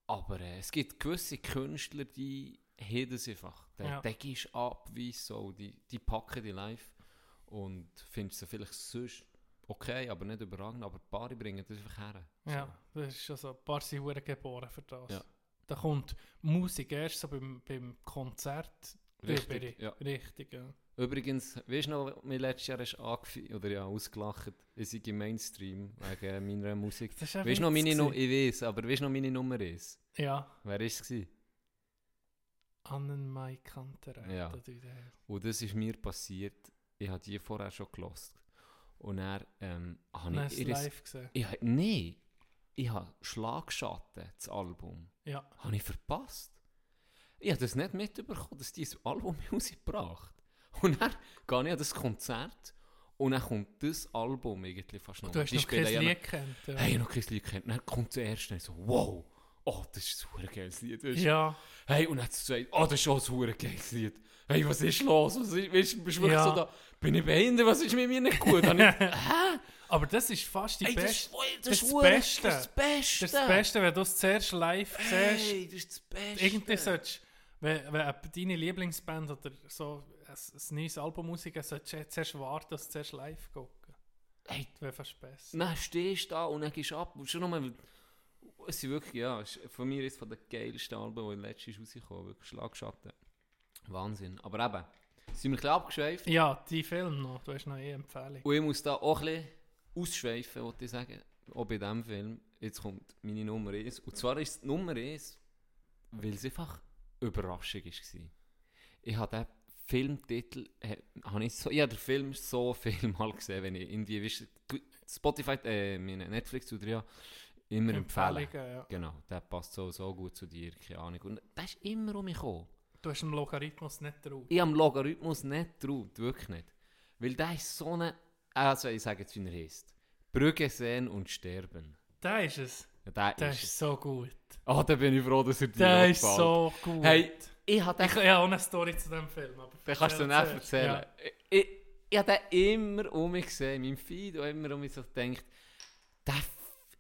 Aber äh, es gibt gewisse Künstler, die haben das einfach. Der, Ja. der gehst ab wie so, die, die packen die live und findest sie vielleicht sonst okay, aber nicht überragend. Aber ein paar bringen das einfach her. Ja, das ist also, ein paar sind hure geboren für das. Ja. Da kommt Musik erst so beim, beim Konzert Richtig, ja. Richtig, ja. Übrigens, weißt du noch, mir letztes Jahr hast angefangen, oder ja, ausgelacht, ich im Mainstream wegen meiner Musik. Das ist Weißt du noch meine Nummer, ich weiß, aber weißt du noch meine Nummer ist? Ja. Wer war es? Annenmai Kanterei. Ja. Und das ist mir passiert, ich habe die vorher schon gelost. Und er ähm, habe hast ich es live gesehen? Ich, nee, ich habe Schlagschatten, das Album. Ja. Habe ich verpasst. Ich habe das nicht mitbekommen, dass dieses Album rausgebracht Und dann gehe ich an das Konzert und dann kommt das Album irgendwie fast noch. Und du hast Die noch kein Lied gekannt, ja. Hey, ich noch kein Lied gekannt. Dann kommt zuerst und ich so, wow, oh, das ist ein geiles Lied. weisst du? Ja. Hey, und dann hat sie gesagt, oh, das ist schon ein geiles Lied. Hey, was ist los? Was ist, weißt, bist du wirklich Ja. so da, bin ich behindert? Was ist mit mir nicht gut? Ich, [laughs] hä? Aber das ist fast die Ey, das beste. das das ist das hure- Beste. das ist das Beste. Das das Beste, wenn du es zuerst live Hey, siehst. das ist das Beste. Irgendwie solltest wenn, wenn deine Lieblingsband oder so ein, ein neues Album rausgeben, solltest du zuerst warten, dass du zuerst live gucken. Hey. Das wäre fast besser. Dann stehst du da und dann gehst du ab. Und schon nochmal, es sind wirklich, ja, ist von mir ist von den geilsten Alben, die letztes rausgekommen wirklich Schlagschatten. Wahnsinn. Aber eben, sind wir ein bisschen abgeschweift. Ja, die Film noch. Du hast noch eh Empfehlung. Und ich muss da auch ein bisschen ausschweifen, wollte ich sagen. Auch bei diesem Film. Jetzt kommt meine Nummer 1. Und zwar ist es die Nummer 1, weil es einfach Überraschung war. Ich habe den Filmtitel, äh, habe ich, so, ich habe den Film so [laughs] viel mal gesehen, wenn ich irgendwie, weißt, Spotify, äh, meine Netflix tut ja immer empfehlen. Ja. Genau, der passt so, so gut zu dir, keine Ahnung. Und der ist immer um mich gekommen. Du hast im Logarithmus nicht drauf. Ich habe dem Logarithmus nicht getraut, wirklich nicht. Weil der ist so eine, also ich sage jetzt, wie er heißt. Brücke sehen und sterben. Da ist es. Ja, der, Der ist ist so gut. Ah, da bin ich froh, dass er dir Der ist gefällt. so gut. Hey, ich habe Ich, ich habe auch eine Story zu diesem Film. Aber Den kannst du dann zuerst. erzählen. Ich, ich, ich habe den immer um mich gesehen, in meinem Feed, und immer um mich so gedacht, der,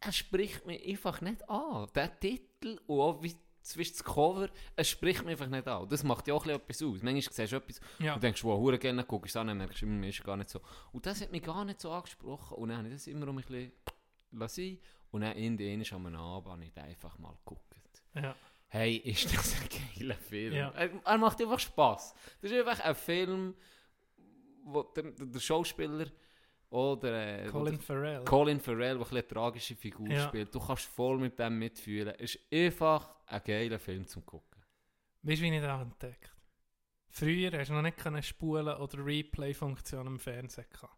er spricht mich einfach nicht an. Der Titel und auch wie zwischen das Cover, es spricht mich einfach nicht an. Das macht ja auch etwas aus. Manchmal siehst du etwas Ja. und denkst, wow, hure gerne guckst es an, dann merkst du, mir ist gar nicht so. Und das hat mich gar nicht so angesprochen. Und dann habe ich das immer um ein bisschen lassen. Und dann in den am Abend habe ich einfach mal geguckt. Ja. Hey, ist das ein geiler Film. Ja. Er, er macht einfach Spaß. Das ist einfach ein Film, wo der, der Schauspieler oder äh, Colin Farrell. Colin Farrell, der eine tragische Figur Ja. spielt. Du kannst voll mit dem mitfühlen. Es ist einfach ein geiler Film zum Gucken. Weißt du, wie ich den entdeckt Früher hast du noch nicht können spulen oder Replay-Funktion im Fernsehen gehabt.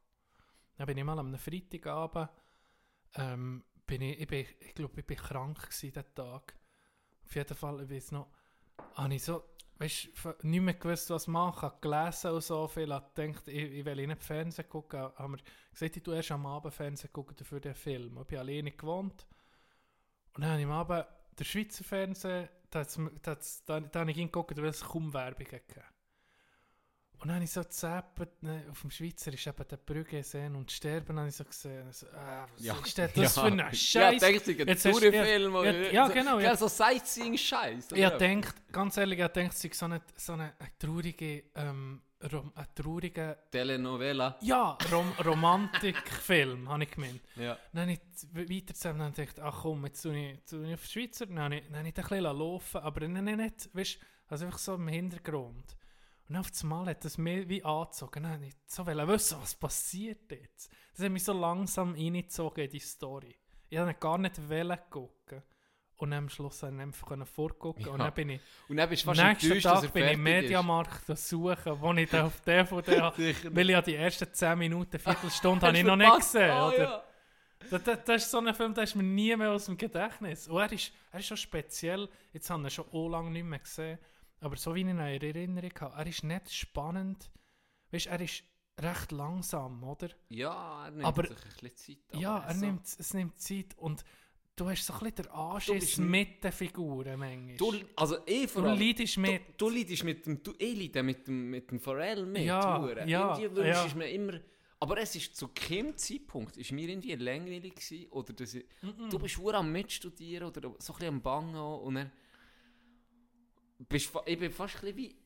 Dann bin ich mal am Freitagabend, ähm, bin ich, ich, bin, ich glaube, ich bin krank gewesen den Tag. Auf jeden Fall, ich weiß noch, habe ich so, weißt nicht mehr gewusst, was machen, habe gelesen und so viel, habe gedacht, ich, ich will nicht Fernsehen gucken, haben wir gesagt, ich tu erst am Abend Fernsehen gucken für den Film. Ich bin alleine gewohnt. Und dann habe ich am Abend der Schweizer Fernsehen, da, da, da, da habe ich geguckt, weil es kaum Werbung gegeben Und dann habe ich so gezappt, ne, auf dem Schweizer ist eben der Brügge sehen und sterben, habe ich so gesehen. So, ah, was Ja. ist denn das Ja. für ein Ja, Scheiß? denkst du, ein ja, oder- ja, ja, genau. ja, Ja, so Sightseeing-Scheiß, habe gedacht, ganz ehrlich, ich gedacht, es sei so ein so eine, eine traurige, ähm, rom, ein trauriger Telenovela. ja, Rom Romantikfilm, [laughs] habe ich gemeint. Ja. Dann habe ich weiter zusammen dann gedacht, ach komm, jetzt tue ich, tue ich auf die Schweizer. Dann habe ich, dann habe ich ein bisschen laufen aber nicht, nicht weißt, also einfach so im Hintergrund. Und auf einmal hat das mir wie angezogen. Dann habe ich so wissen, was passiert jetzt. Das hat mich so langsam reingezogen in die Story. Ich wollte gar nicht wollen gucken. Und dann am Schluss konnte ich einfach vorgucken. Und Ja. dann bin ich Und dann bist du fast am nächsten enttäuscht, dass Tag er bin ich im ist. Mediamarkt suchen, wo ich auf DVD habe. [laughs] Weil ich ja die ersten 10 Minuten, Viertelstunde [laughs] habe ich noch nicht gesehen. Ah, oder? ja. Das, das, das ist so ein Film, der ist mir nie mehr aus dem Gedächtnis. Und er ist, er ist schon speziell, jetzt habe ich ihn schon so lange nicht mehr gesehen, aber so wie ich ihn in Erinnerung habe, er ist nicht spannend. Weißt, er ist recht langsam, oder? Ja, er nimmt aber, sich ein bisschen Zeit. Ja, er so- nimmt, es nimmt Zeit und du hast so ein bisschen den Anschiss mit den Figuren manchmal. Du, also ich vor Du allem- leidest mit. Du, du leidest mit dem, du, ich leide mit dem, mit dem Pharrell mit. Ja, hure. ja, Irgendwie ja. du mir immer... Aber es ist zu keinem Zeitpunkt, ist mir irgendwie langweilig gewesen, oder dass ich, Mm-mm. du bist am mitstudieren oder so ein bisschen am Bangen und dann bist, ich bin fast ein bisschen wie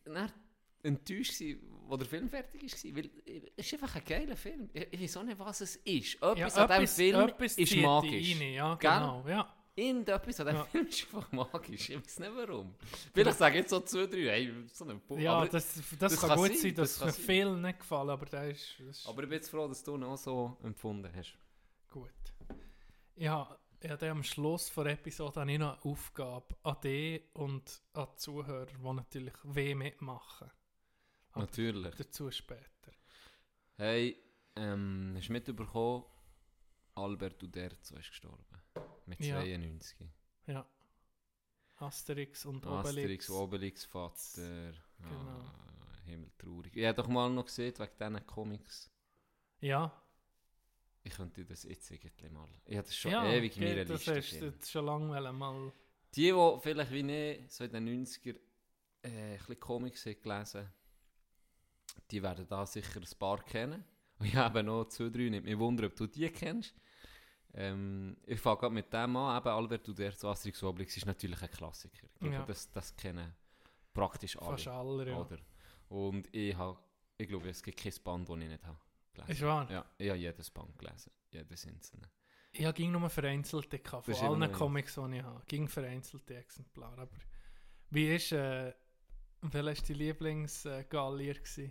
enttäuscht wo der Film fertig war, weil es ist einfach ein geiler Film. Ich, weiß auch nicht, was es ist. Etwas Ja, an diesem Film ist magisch. rein, ja, Gell? genau, ja. Irgendetwas an diesem Ja. Film ist einfach magisch. Ich weiß nicht warum. Vielleicht sage ich jetzt so zwei, drei, hey, so ein Buch. Ja, aber das, das, kann, gut sein, dass das kann mir sein. vielen nicht gefallen, aber der ist, das ist Aber ich bin jetzt froh, dass du ihn auch so empfunden hast. gut. Ja, ja, dann am Schluss der Episode habe ich noch eine Aufgabe an dich und an die Zuhörer, die natürlich weh mitmachen. Aber Natürlich. Dazu später. Hey, ähm, hast du mitbekommen, Albert Uderzo ist gestorben. Mit Ja. 92. Ja. Asterix und Asterix, Obelix. Obelix, Vater. Genau. Ah, himmeltraurig. Ich habe doch mal noch gesehen, wegen diesen Comics. Ja. Ich könnte das jetzt irgendwie mal. Ich habe das schon ja, ewig in meiner das Liste. hast du schon lange mal... Die, die vielleicht wie ich so in den 90er äh, ein bisschen Comics gelesen die werden da sicher ein paar kennen. Und ich habe noch zwei, drei, nicht mich wundern, ob du die kennst. Ähm, ich fange gerade mit dem an, eben Albert Uderzo, Asterix und Obelix ist natürlich ein Klassiker. Ich glaube, Ja. das, das kennen praktisch alle. Fast alle, ja. Oder? Und ich, habe, ich glaube, es gibt kein Band, das ich nicht habe. Gelesen. Ist wahr? Ja, ich habe jedes Band gelesen. Jedes einzelne. Ich habe ging nur vereinzelte gehabt, von allen Comics, die ich habe. Ging vereinzelte Exemplare. Aber wie ist, äh, welcher war dein Lieblingsgallier? Äh,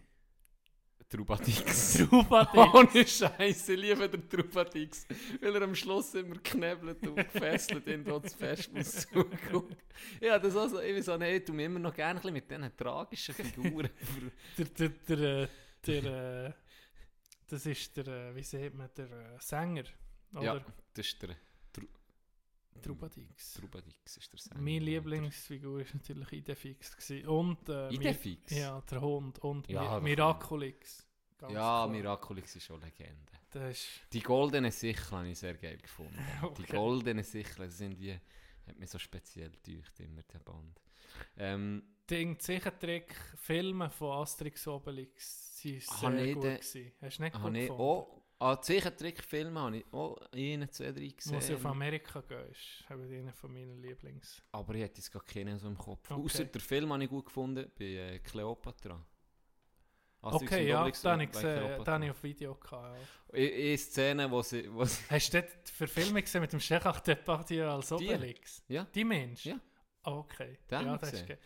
Trubadix. [laughs] [laughs] Trubadix. Ohne Scheiße, ich liebe den Trubadix. Weil er am Schluss immer knebelt und gefesselt in das Fest muss zugucken. Ja, das also, ich weiß auch nicht, ich tue mich immer noch gerne mit diesen tragischen Figuren. [laughs] der, der, der, äh, der, äh, das ist der, äh, wie sieht man, der äh, Sänger, oder? ja, das ist der Tru Trubadix. Trubadix ist der Sänger. Meine Lieblingsfigur war natürlich Idefix. gewesen. Und, äh, Idefix? Ja, der Hund. Und Ja, Mi aber- Miraculix. Ganz ja, klar. Miraculix ist schon Legende. Das ist... Die goldene Sichel habe ich sehr geil gefunden. [laughs] Die Okay. goldene Sichel, das sind wie, hat mich so speziell getäuscht, immer der Band. Ähm, Ding, Zeichentrick-Filme von Asterix Obelix sind Habe sehr ich gut den- gewesen. Hast du nicht gut habe ich gefunden? auch, an Zeichentrickfilmen habe ich auch einen, zwei, drei gesehen. Wo sie auf Amerika gehen, ist eben einer von meinen Lieblings. Aber ich hätte jetzt gar keinen so im Kopf. Okay. Außer der Film habe ich gut gefunden bei äh, Cleopatra. Asterix Okay, und ja, den habe ich habe ich auf Video gehabt. Ja. I- I Szene, wo sie, wo sie Hast du dort die Verfilmung gesehen mit dem Gerard Depardieu als Die? Obelix? Ja. Die Mensch? Ja. Ah, okay. Den ja, habe ich das ist.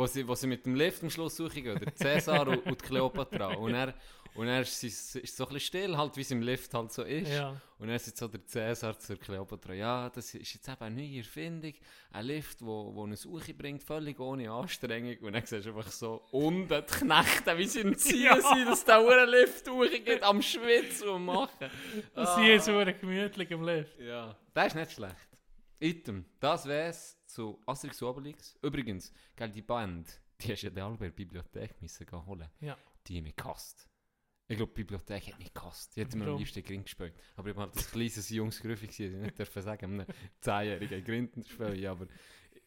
Wo sie, wo sie mit dem Lift am Schluss suchen gehen, der Cäsar und, und Kleopatra. Und er, und er ist, ist, ist so ein bisschen still, halt wie es im Lift halt so ist. Ja. Und er sagt so der Cäsar zur Kleopatra, ja, das ist jetzt eben eine neue Erfindung, ein Lift, wo, wo eine Suche bringt, völlig ohne Anstrengung. Und dann siehst du einfach so unten die Knechte, wie sie im Ziehen Ja. sind, dass der hure Lift hochgeht, am Schwitzen und machen. Und Ah. sie ist so gemütlich im Lift. Ja, das ist nicht schlecht. Item, das wär's zu Asterix und Obelix. Übrigens, gell, die Band, die hast ja der Bibliothek müssen gehen holen. Ja. Die haben mich gehasst. Ich glaube, die Bibliothek hat mich gehasst. Die hat mir am liebsten Grind gespielt. Aber ich war halt das kleines Jungsgrüffig, gewesen, ich nicht dürfen sagen, einem 10-jährigen Grind spielen. Aber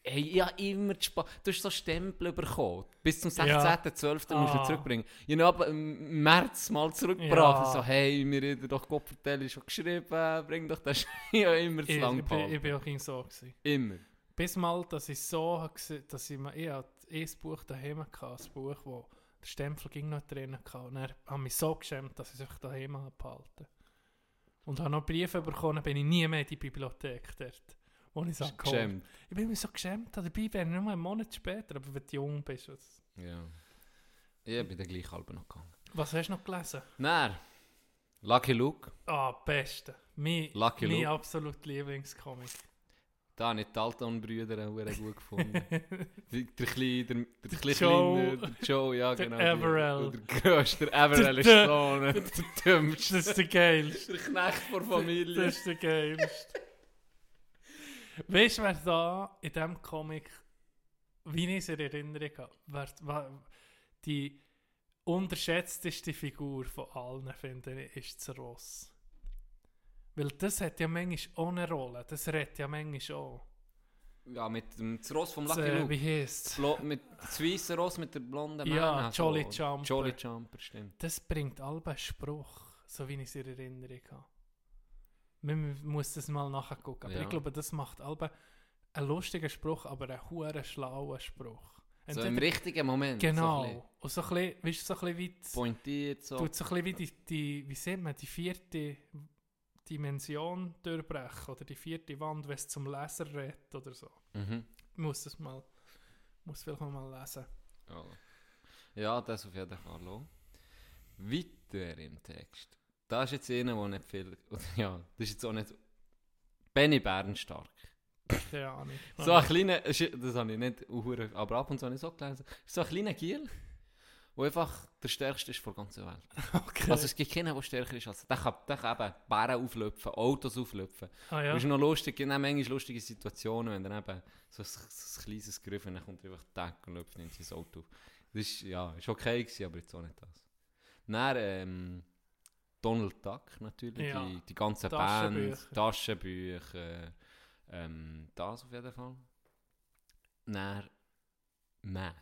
hey, ich habe immer Spaß. Du hast so Stempel bekommen. Bis zum 16.12. Ja. musst du Ah. zurückbringen. Ich habe aber im März mal zurückgebracht. Ja. So, hey, mir hat doch Kopfverteil schon geschrieben, bring doch das. [laughs] ich habe immer zu lang ich, bin auch immer so. Gewesen. Immer. Bis mal, dass ich so dass ich mir, ich hatte ein Buch daheim hatte, ein Buch, wo der Stempel ging noch drin hatte. Und er hat mich so geschämt, dass ich es einfach daheim habe behalten. Und habe noch Briefe bekommen, bin ich nie mehr in die Bibliothek dort. Wo ich geholt. geschämt? Ich bin mir so geschämt, dabei wäre ich nur einen Monat später, aber wenn du jung bist. Was, Ja. Ich bin dann gleich halb noch gegangen. was hast du noch gelesen? Nein. Lucky Luke. Ah, beste. Mein, Lucky mein Luke. absolut Lieblingscomic. Da habe ich die Dalton-Brüder auch gut gefunden. [laughs] Der kleine, der, der, kleine, Joe. kleine, der Joe, ja Der genau. die- Everell. Der grösste, der Everell ist Der- so der- der dümmste. Das ist der geilste. Der Knecht der Familie. Das ist der geilste. Weißt du, wer da in diesem Comic, wie ich es in Erinnerung habe, wer, wer, die unterschätzteste Figur von allen, finde ich, ist das Ross. Weil das hat ja manchmal auch eine Rolle. Das redet ja manchmal auch. Ja, mit dem das Ross vom Das, Lucky äh, Luke. wie? Blo- Mit das weiße Ross mit der blonden Ja, Mähne, so. Jolly Jumper. Jolly Jumper, stimmt. Das bringt alle Spruch, so wie ich es in Erinnerung habe. Man muss das mal nachgucken. Aber Ja. ich glaube, das macht alle einen lustigen Spruch, aber einen hohen schlauen Spruch. So im richtigen Moment, so Genau. bisschen. Und so ein bisschen, weißt so ein bisschen wie... Pointiert so. Tut so ein bisschen wie die, die, wie sieht man, die vierte Dimension durchbrechen oder die vierte Wand, wenn es zum Leser redet oder so. Mhm. Ich muss das mal, muss vielleicht mal lesen. Ja. ja, das auf jeden Fall auch. Weiter im Text. Da ist jetzt einer, der nicht viel. [laughs] Ja, das ist jetzt auch nicht. Benny Bärenstark. Keine Ahnung. So ein kleiner. Das habe ich nicht, aber ab und zu habe ich so gelesen. So ein kleiner Giel, der einfach der stärkste ist von der ganzen Welt. [laughs] Okay. Also es gibt keinen, der stärker ist als er. Der kann, der kann eben Bären auflöpfen, Autos auflöpfen. Ah, ja. Das ist noch lustig, gibt auch manchmal lustige Situationen, wenn dann eben so ein, so ein kleines Griff und dann kommt er einfach Deck und läuft in sein Auto auf. Das ist, ja, ist okay gewesen, aber jetzt auch nicht das. Dann, ähm, Donald Duck natürlich, Ja. die, die ganzen Taschenbücher. Bands, Taschenbücher, ähm, das auf jeden Fall. Dann Mad.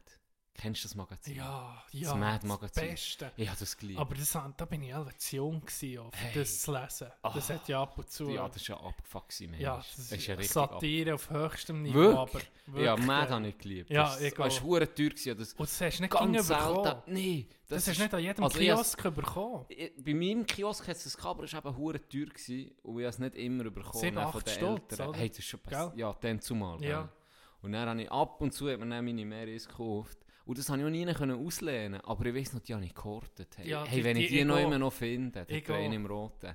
Kennst du das Magazin? Ja, ja, Das Mad das Magazin. Beste. Ich habe das geliebt. Aber das, da bin ich auch zu jung gewesen, für Hey. das zu lesen. Das Ah. hat ja ab und zu... Ja, das ist ja abgefuckt Ja, das ist, ist ja richtig Satire auf höchstem Niveau, Wirklich? aber... ja, wirklich, Mad äh, habe ich geliebt. Ja, das, das war hure teuer. gewesen, Das Und das hast du nicht ganz selten. Nein. Das hast ist- du nicht an jedem also ich has- Kiosk bekommen. Bei meinem Kiosk hat es das gehabt, aber es war eben hure teuer gewesen, und ich habe es nicht immer bekommen. Sieben, dann acht von den Stutz, Eltern. oder? Hey, das ist schon besser. Ja, dann zumal. Ja. Und dann habe ich ab und zu hat mir dann meine Meris gekauft. Und das habe ich auch nie können auslehnen aber ich weiß noch, die habe ich gehortet. Hey, Ja, hey die- wenn ich die- die ich noch immer noch finde, die Ich Tränen im Roten,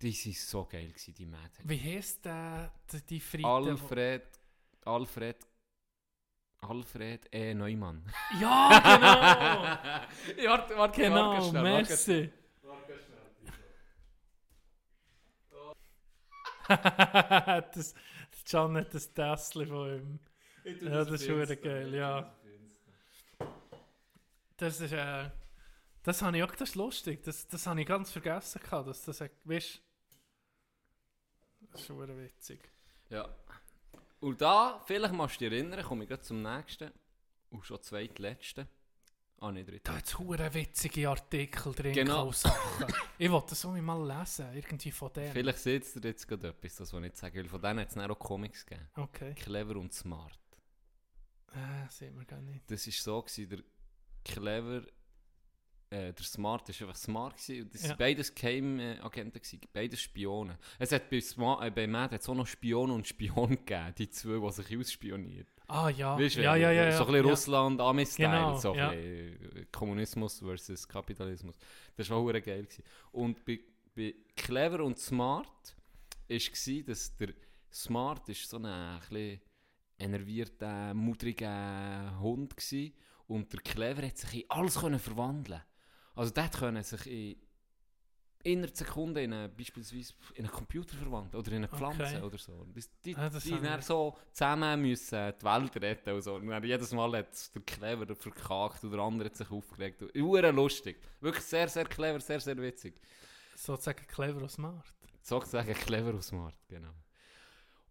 die waren so geil, gewesen, die Mad. Wie heisst der, die, die Friede? Alfred, Alfred, Alfred E. Neumann. Ja, genau! [laughs] ja, warte, warte, genau, warte schnell, warte merci. [laughs] das, Can hat das Tässchen von ihm. Ja, das ist Insta, geil, ja. Das ist, äh, Das habe ich auch, das ist lustig. Das, das habe ich ganz vergessen gehabt, dass das, weißt das ist schon witzig. Ja. Und da, vielleicht machst du dich erinnern, komme ich gleich zum nächsten. Und schon zweitletzten. Ah, nicht dritte. Da hat es hure witzige Artikel drin Genau. Sachen. [laughs] ich wollte das so mal lesen, irgendwie von denen. Vielleicht seht ihr jetzt gerade etwas, das ich nicht sagen will. Von denen hat es auch Comics gegeben. Okay. Clever und Smart. Äh, sieht man gar nicht. Das war so, gewesen, der Clever, äh, der Smart war einfach smart. Gewesen, das Ja. beides Geheimagenten, gewesen, beides Spione. Es hat bei, Sma äh, bei Mad hat's auch noch Spion und Spion [laughs] gegeben, die zwei, die sich ausspionieren. Ah, ja. Weißt Ja, ja, ja, So ein bisschen Ja. Russland, Ami-Style, Genau, so ja. Kommunismus versus Kapitalismus. Das war auch geil. Gewesen. Und bei, bei Clever und Smart war, dass der Smart ist so ein, ein bisschen enervierter, mudriger Hund war und der Clever hat sich in alles können verwandeln Also der können sich in innerhalb Sekunden in eine, beispielsweise in einen Computer verwandeln oder in eine Pflanze Okay. oder so. Das, die Ah, das die dann so zusammen müssen die Welt retten und so. Und dann jedes Mal hat der Clever verkackt oder der andere hat sich aufgeregt. Uhren lustig. Wirklich sehr, sehr clever, sehr, sehr witzig. Sozusagen clever und smart. Sozusagen clever und smart, genau.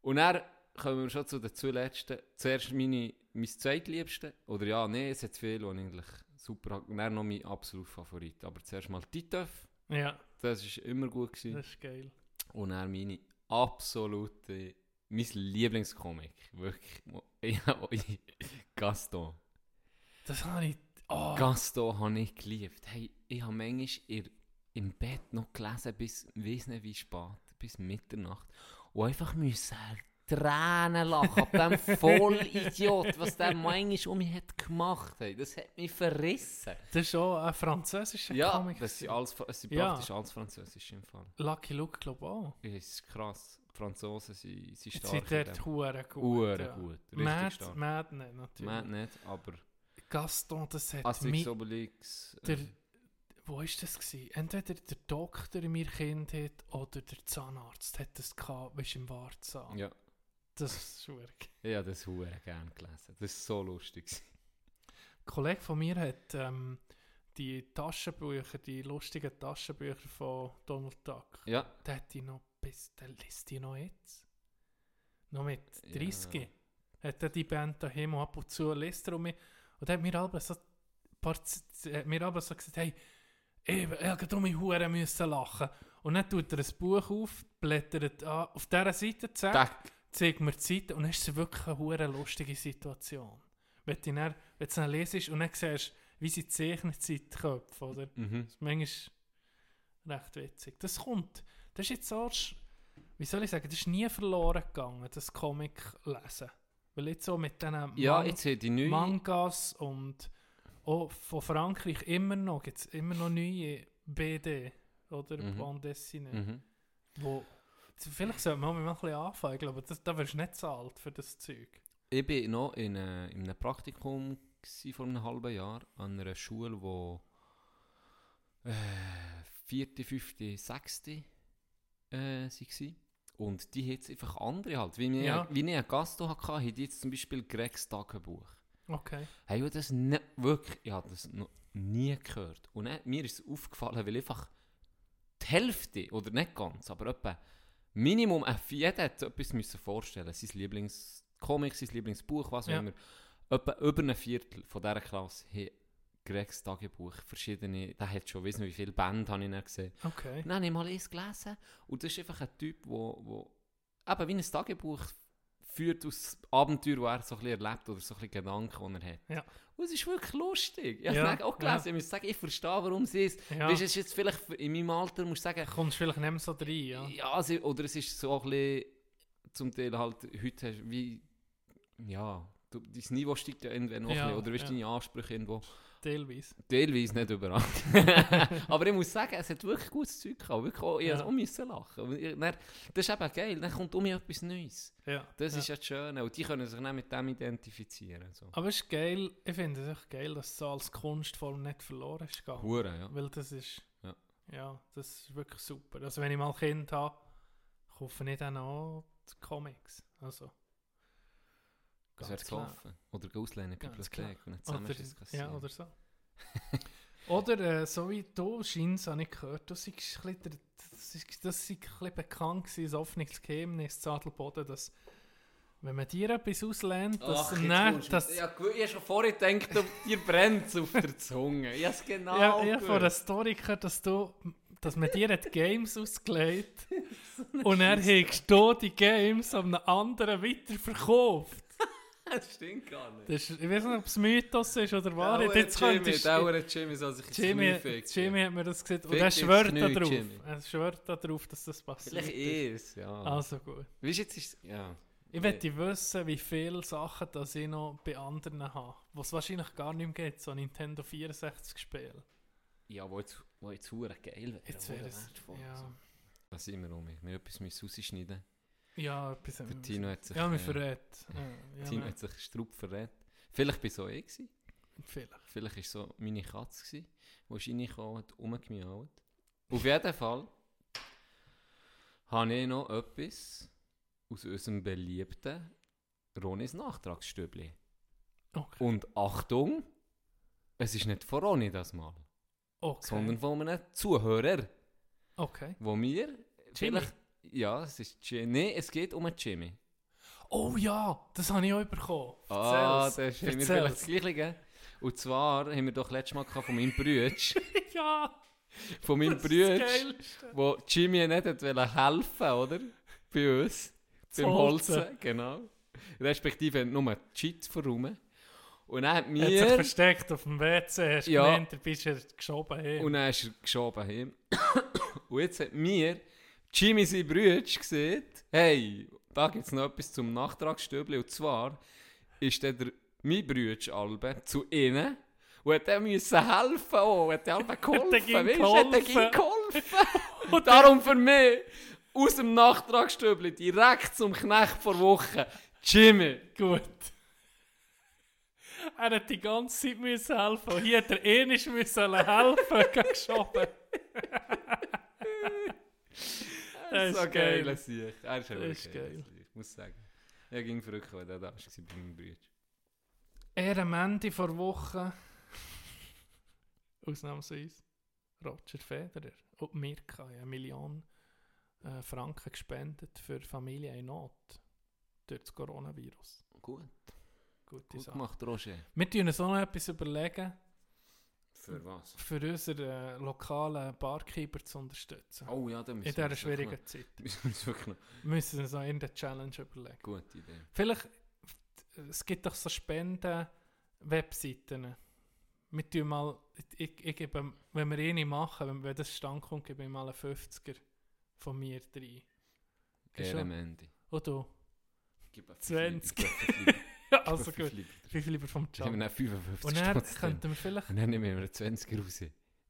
Und dann kommen wir schon zu den zwei letzten. Zuerst meine, mein zweitliebste. Oder ja, nee, es hat die ich eigentlich super Und dann noch mein absoluter Favorit. Aber zuerst mal Titeuf. Ja. Das war immer gut. Gewesen. Das ist geil. Und dann meine absolute, mein Lieblingscomic. Wirklich. [laughs] Ja, Gaston. Das habe ich. Oh. Gaston habe ich geliebt. Hey, ich habe manchmal im Bett noch gelesen, bis, weiss nicht wie spät, bis Mitternacht. Und einfach müssen Tränen lachen ab dem Vollidiot, was der manchmal um mich hat gemacht hat. Das hat mich verrissen. Das ist auch ein französischer Ja, Comic. das sind, alles, es sind Ja. praktisch alles Französisch im Fall. Lucky Luke, glaube ich auch. Das ist krass. Die Franzosen sind, sind stark. sind in dort dem. hure gut. Hure ja. gut. Richtig Mad, stark. Mad nicht, natürlich. Mad nicht, aber Gaston, das hat Asterix, mich... Obelix. Der, äh, wo war das? Gewesen? Entweder der Doktor in meiner Kindheit oder der Zahnarzt hat das gehabt, weißt im Wartsaal. Ja. Das ist schwierig. Ich habe das hure gerne gelesen. Das ist so lustig. Ein Kollege von mir hat ähm, die Taschenbücher, die lustigen Taschenbücher von Donald Duck. Ja. Der hat die noch bis, der liest die noch jetzt. Noch mit Ja. 30. Hat er die Band daheim ab und zu liest er um mich. Und er hat mir aber so, paar, hat mir aber so gesagt, hey, ich, ich habe um mich Huren müssen lachen. Und dann tut er ein Buch auf, blättert an, auf dieser Seite, zack, Tack. Zeigt mir die Seite und dann ist es wirklich eine hure lustige Situation. Wenn du dann, wenn du dann lesest und dann siehst, wie sie zeichnet sind, die Köpfe, oder? Mhm. Das ist manchmal recht witzig. Das kommt, das ist jetzt so, wie soll ich sagen, das ist nie verloren gegangen, das Comic lesen. Weil jetzt so mit diesen Ja, neue- Mangas und auch von Frankreich immer noch, gibt es immer noch neue BD, oder? Mhm. Bande Dessinée. Mhm. Wo, vielleicht sollte man mal ein bisschen anfangen. Ich glaube, das, da wirst du nicht zu alt für das Zeug. Ich war noch in, äh, in einem Praktikum vor einem halben Jahr an einer Schule, wo äh, vierte, fünfte, sechste äh, waren. Und die hat einfach andere halt. Wie, wir, Ja. wie ich einen Gast hatte, haben die jetzt zum Beispiel Gregs Tagebuch. Okay. Hey, ich das nicht, wirklich, ich habe das noch nie gehört. Und dann, mir ist es aufgefallen, weil einfach die Hälfte, oder nicht ganz, aber etwa Minimum, äh, jeder hat etwas müssen vorstellen Sein Lieblingscomic, sein Lieblingsbuch, was auch Ja. immer. Etwa über ein Viertel von dieser Klasse hat Gregs Tagebuch verschiedene, der hat schon, nicht wie viele Bände habe ich dann gesehen. Okay. Dann habe ich mal eins gelesen und das ist einfach ein Typ, wo, wo eben wie ein Tagebuch führt aus Abenteuer, die er so ein bisschen erlebt oder so ein bisschen Gedanken, die er hat. Ja. Und es ist wirklich lustig. Ich habe Ja, dann auch gelesen, ja. ich muss sagen, ich verstehe, warum sie es. Ja. Weißt, es ist jetzt vielleicht in meinem Alter, musst du sagen... Kommst vielleicht nicht mehr so rein, ja. Ja, also, oder es ist so ein bisschen, zum Teil halt, heute hast du wie, ja, du, dein Niveau steigt ja irgendwann noch Ja, ein bisschen, oder weißt, ja. deine Ansprüche irgendwo. Teilweise. Teilweise, nicht überall. [laughs] Aber ich muss sagen, es hat wirklich gutes Zeug gehabt. Wirklich auch, ich Ja. ja. auch müssen lachen. Dann- Das ist eben geil, dann kommt um mich etwas Neues. Ja, Das ja. ist ja das Schöne. Und die können sich dann mit dem identifizieren. So. Aber es ist geil, ich finde es echt geil, dass es so als Kunstform nicht verloren ist. Hure, ja. Weil das ist, Ja. ja, das ist wirklich super. Also wenn ich mal Kind habe, kaufe ich dann auch die Comics. Also, ganz klar. kaufen. Oder klar. Bibliothek und Oder- zusammenschissen Ja, oder so. [laughs] Oder äh, so wie du scheinst, habe ich gehört, ein bisschen, das ist, das ist ein bisschen bekannt gewesen, ein offenes Geheimnis, Zadelboden, dass wenn man dir etwas auslehnt, dass Ach, du- dass, ja, ich habe schon vorher gedacht, ob dir brennt auf der Zunge. Ich habe es [laughs] genau ja, ich habe von einer gewusst. Story gehört, dass du, dass man dir hat Games ausgelegt [laughs] und er du die Games an einem anderen weiterverkauft. [laughs] Das stimmt gar nicht. Das ist, ich weiß nicht, ob es Mythos ist oder wahr. Der Jetzt Jimmy, könntest der Jimmy soll sich Jimmy, ficken. Jimmy hat mir das gesagt. Und er schwört da drauf. Jimmy. Er schwört da drauf, dass das passiert. Vielleicht ist. ja. Also gut. Weißt jetzt ist ja. Ich möchte wissen, wie viele Sachen das ich noch bei anderen habe. Was wahrscheinlich gar nicht mehr geht, so ein Nintendo 64 Spiel. Ja, wo jetzt, wo jetzt geil wäre. Jetzt wäre es. Ja, sind wir um. Wir etwas müssen rausschneiden. Ja etwas. Der Tino hat sich. Ja, mich äh, verrät. Ja, [laughs] ja, Tino nein. hat sich Strupp verrät. Vielleicht war so ich. Gewesen. Vielleicht. Vielleicht war so meine Katze, gewesen, die ist reingekommen und rumgemiaut. Auf jeden Fall habe ich noch etwas aus unserem beliebten Ronis Nachtragsstübli. Okay. Und Achtung, es ist nicht von Roni das mal, Okay. sondern von einem Zuhörer, Okay. wo mir Jimmy? vielleicht... Ja, es ist Jimmy. Nein, es geht um einen Jimmy. Oh ja, das habe ich auch bekommen. Ah, das ist mir vielleicht das Gleiche. Und zwar haben wir doch letztes Mal von meinem Bruder, [laughs] ja. von meinem Das ist Bruder, das wo Jimmy nicht hat wollen helfen oder? Bei uns. Zu Beim holzen. Holzen, genau. Respektive nur die Cheats verräumen. Und dann hat Er hat sich mir... versteckt auf dem WC, hast Ja. gemeint, du bist geschoben hin. Und dann ist er geschoben hin. [coughs] Und jetzt hat mir Jimmy sein Bruder gesagt, hey, da gibt es noch etwas zum Nachtragsstübli. Und zwar ist der, mein Bruder Albe zu ihnen und hat müssen helfen auch. Hat Albe [laughs] geholfen. Er ihm du? Hat ihm geholfen? [laughs] und darum für mich aus dem Nachtragsstübli direkt zum Knecht vor Woche. Jimmy. Gut. Er hat die ganze Zeit müssen helfen. Und hier hat er eh nicht müssen helfen, geschoben. [laughs] Das ist geil. geil. Sieg. Er ist, wirklich ist geil. Ich muss sagen. Er ging verrückt, weil er da war bei meinem Bruder. Er am Ende vor Woche, ausnahmsweise, Roger Federer und Mirka haben eine Million äh, Franken gespendet für Familie in Not durch das Coronavirus. Gut. Gute Gut Sache. gemacht, Roger. Wir tun uns auch noch etwas überlegen, Für was? für unsere äh, lokalen Barkeeper zu unterstützen. Oh ja, da müssen In dieser schwierigen wirklich Zeit. [laughs] Müssen wir uns wirklich noch... Müssen uns auch irgendeine Challenge überlegen. Gute Idee. Vielleicht, es gibt doch so Spenden-Webseiten. Wir tun mal, ich, ich gebe, wenn wir eine machen, wenn, wenn das stand kommt, gebe ich mal einen 50er von mir rein. Gehst du? Ehrenmänti. Und du? Gib einen Fünf 20. also gut. lieber. Fünf lieber vom Dann haben wir Job. dann 55 Und dann trotzdem. könnten wir vielleicht... Und dann nehmen wir einen 20 raus.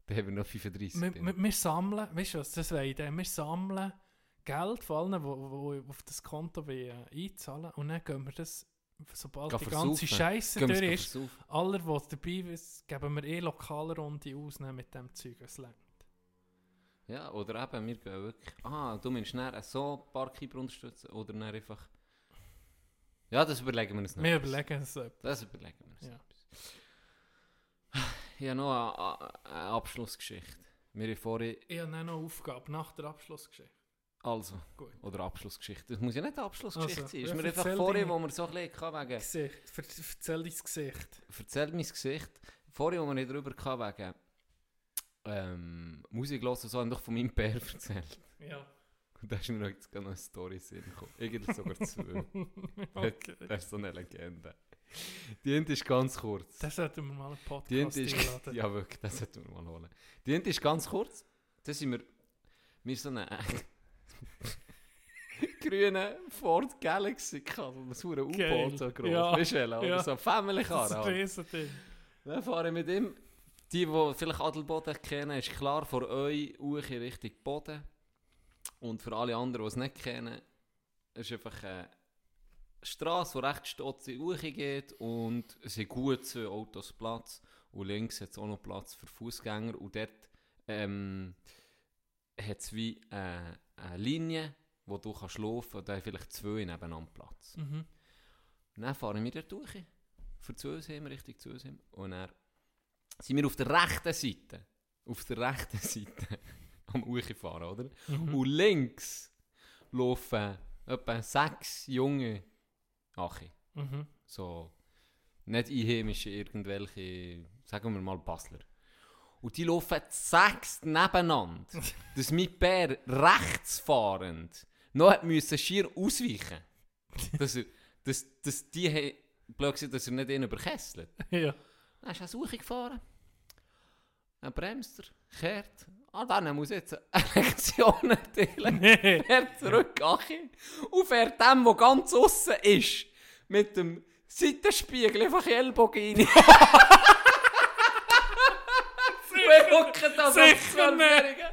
Dann haben wir noch 35. Wir, wir, wir sammeln, weißt du was, das wäre Idee, wir sammeln Geld von allen, die auf das Konto wollen, äh, einzahlen und dann gehen wir das, sobald Gehen die ganze. Scheiße Gehen wir durch ist, aller, die dabei sind, geben wir eh lokale Runde aus nehmen mit dem Zeug, es längt. Ja, oder eben, wir gehen wirklich... Ah, du meinst dann so Barkeeper unterstützen oder dann einfach... Ja, das überlegen wir uns noch. Wir überlegen uns etwas. Das überlegen wir uns Ja. etwas. Ich habe noch eine, eine Abschlussgeschichte. Wir haben vorhin... Ich habe noch eine Aufgabe nach der Abschlussgeschichte. Also, Gut. oder Abschlussgeschichte. Das muss ja nicht eine Abschlussgeschichte Also, sein. Ist ja, mir einfach vorhin, wo wir so ein bisschen hatten, wegen... Gesicht, ver erzähl dein Gesicht. Erzähl mein Gesicht. Vorhin, wo wir nicht darüber hatten, wegen ähm, Musik hören, so haben doch von meinem Bär erzählt. Ja. [laughs] Und [laughs] da ist [laughs] mir jetzt gerade noch eine Story in Sinn gekommen. Irgendwie sogar zwei. Okay. Das ist so eine Legende. Die Ente ist ganz kurz. Das sollten wir mal einen Podcast Die Ente ist, einladen. ja wirklich, das sollten wir mal holen. Die Ente ist ganz kurz. Da sind wir, wir so eine grüne Ford Galaxy gehabt, so ein. U-Boot so groß. Ja. Weißt du, oder Ja. so Family Car. Das ist ein. Riesending. Dann fahre ich mit ihm. Die, die vielleicht Adelboden kennen, ist klar, vor euch Uche Richtung Boden. Und für alle anderen, die es nicht kennen, ist einfach eine Straße, die recht stotz in Uche geht und es sind gut zwei Autos Platz. Und links hat es auch noch Platz für Fußgänger. Und dort ähm, hat es wie eine, eine Linie, wo du kannst laufen kannst. Und da haben vielleicht zwei nebeneinander Platz. Mhm. Und dann fahren wir dort durch. Für zu uns hin, Richtung zu uns hin. Und dann sind wir auf der rechten Seite, auf der rechten [laughs] Seite am Uchi fahren, oder? Mhm. Und links laufen etwa sechs junge Achi. Mhm. So, nicht einheimische, irgendwelche, sagen wir mal Basler. Und die laufen sechs nebeneinander, [laughs] dass mein Bär rechts fahrend noch müssen schier ausweichen dass, er, dass, dass die, blöd gesagt, dass er nicht ihn überkesselt. Ja. Dann ist er Suche gefahren. Dann bremst er, kehrt. Ah, dann muss jetzt eine Lektion erteilen. [laughs] Nee. Fährt zurück, Achi. Und fährt dem, der ganz aussen ist, mit dem Seitenspiegel einfach Ellbogen rein. [laughs] Wir hocken da so Sicher Zwölfjährige.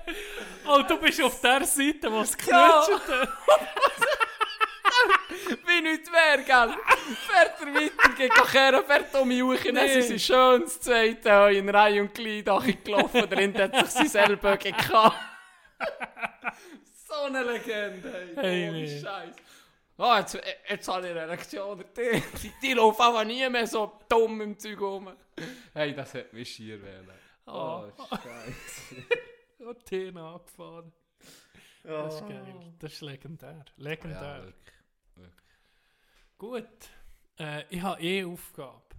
Oh, du bist auf der Seite, wo es knutscht [laughs] nichts wäre, gell? Fährt er weiter, geht kehren, fährt um dann Nee. sind sie schön das zweite in Reihe und Glied gelaufen, drin hat sich sein Ellbogen gehabt. [laughs] so eine Legende, Hey, hey, oh, nee. Scheiß. Ah, jetzt, jetzt habe ich eine Lektion. Die, die laufen einfach nie mehr so dumm im Zeug rum. Hey, das [laughs] hat mich schier wählen. Oh, Oh. Scheiße. Und Tien angefahren. Das ist Oh. geil. Das ist legendär. Legendär. Ja. Gut. Äh, ich habe eh Aufgabe.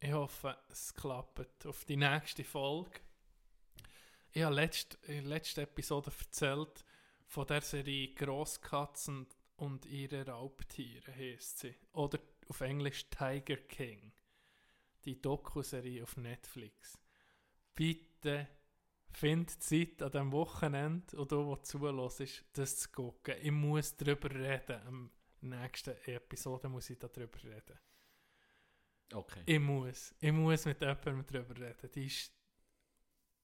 Ich hoffe, es klappt auf die nächste Folge. Ich habe letzt, in der letzten Episode erzählt von der Serie Grosskatzen und ihre Raubtiere, heisst sie. Oder auf Englisch Tiger King. Die Doku-Serie auf Netflix. Bitte find Zeit an diesem Wochenende und du, der zulässt, das zu gucken. Ich muss darüber reden. Nächsten Episode muss ich darüber reden. Okay. Ich muss. Ich muss mit jemandem darüber reden. Die ist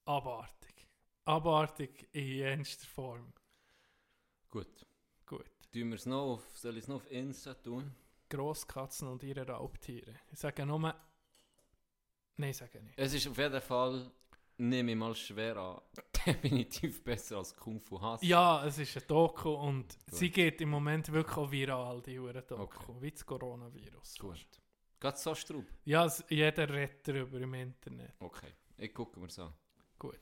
abartig. Abartig in jenster Form. Gut. Gut. Tun wir es noch auf, soll ich es noch auf Insta tun? Grosskatzen und ihre Raubtiere. Ich sage nur... Nein, ich sage nicht. Es ist auf jeden Fall, nehme ich mal schwer an, [laughs] definitiv besser als Kung Fu Hass. Ja, es ist ein Doku und Gut. sie geht im Moment wirklich auch viral, die Hure Doku. Okay. Wie das Coronavirus. Gut. Geht so Strub? Ja, es, jeder redet darüber im Internet. Okay, ich gucke mir so. Gut.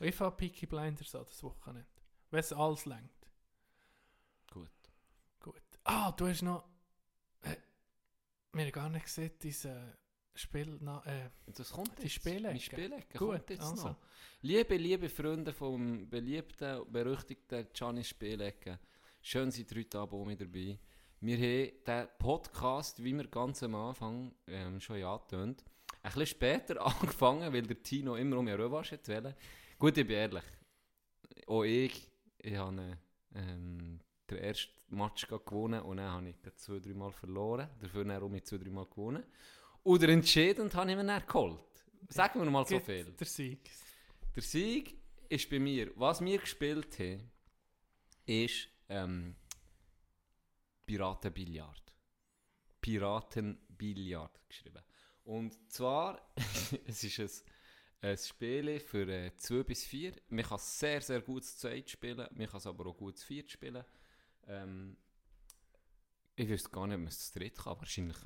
Ich fange Peaky Blinders an das Wochenende. Wenn es alles längt. Gut. Gut. Ah, du hast noch... Äh, wir haben gar nicht gesehen, diese Spiel... Na, äh, Das kommt die. Spielecke. Spielecke Gut, kommt jetzt also. noch. Liebe, liebe Freunde vom beliebten, berüchtigten Gianni Spielecke, schön seid ihr heute Abend mit dabei. Wir haben den Podcast, wie wir ganz am Anfang ähm, schon angetönt, ein bisschen später [laughs] angefangen, weil der Tino immer um Revanche wollte. Gut, ich bin ehrlich. Auch ich, ich habe ähm, den ersten Match gewonnen und dann habe ich zwei, drei Mal verloren. Dafür dann mit zwei, drei Mal gewonnen. Oder entschieden habe ich mir dann geholt. Sagen wir mal so viel. Der Sieg. Der Sieg ist bei mir, was wir gespielt haben, ist ähm, Piratenbillard. Piratenbillard geschrieben. Und zwar, [laughs] es ist ein, ein Spiel für äh, 2 bis 4. Man kann sehr, sehr gut zu zweit spielen, man kann es aber auch gut zu viert spielen. Ähm, ich wüsste gar nicht, ob man es zu dritt kann. Wahrscheinlich,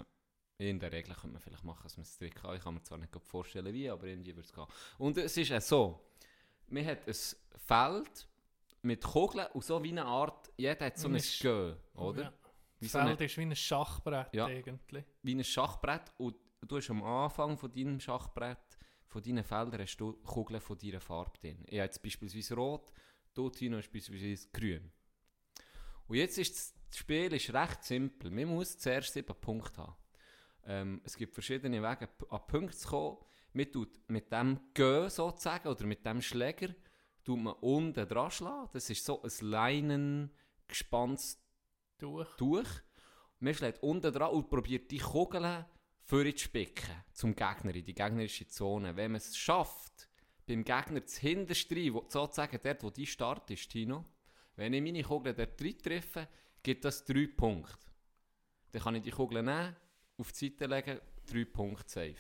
in der Regel könnte man vielleicht machen, dass man es dritt kann. Ich kann mir zwar nicht vorstellen, wie, aber irgendwie würde es gehen. Und es ist auch so, man hat ein Feld mit Kugeln und so wie eine Art, jeder hat so ein Gö, oder? Ja. Das so eine- Feld ist wie ein Schachbrett Ja. eigentlich. wie ein Schachbrett und du hast am Anfang von deinem Schachbrett, von deinen Feldern, hast du Kugeln von deiner Farbe drin. Ich habe jetzt beispielsweise rot, du Tino hast beispielsweise grün. Und jetzt ist das das Spiel ist recht simpel. Man muss zuerst sieben Punkte haben. Ähm, es gibt verschiedene Wege, an Punkte zu kommen. Man tut mit dem Gö sozusagen oder mit dem Schläger tut man unten dran schlagen. Das ist so ein Leinengespanns Durch. durch. Man schlägt unten dran und probiert die Kugeln vorzuspicken zum Gegner in die gegnerische Zone. Wenn man es schafft, beim Gegner das hinterste, rein, wo, sozusagen dort, wo die Start ist, Tino, wenn ich meine Kugel dort treffe, gibt das drei Punkte. Dann kann ich die Kugel nehmen, auf die Seite legen, drei Punkte safe.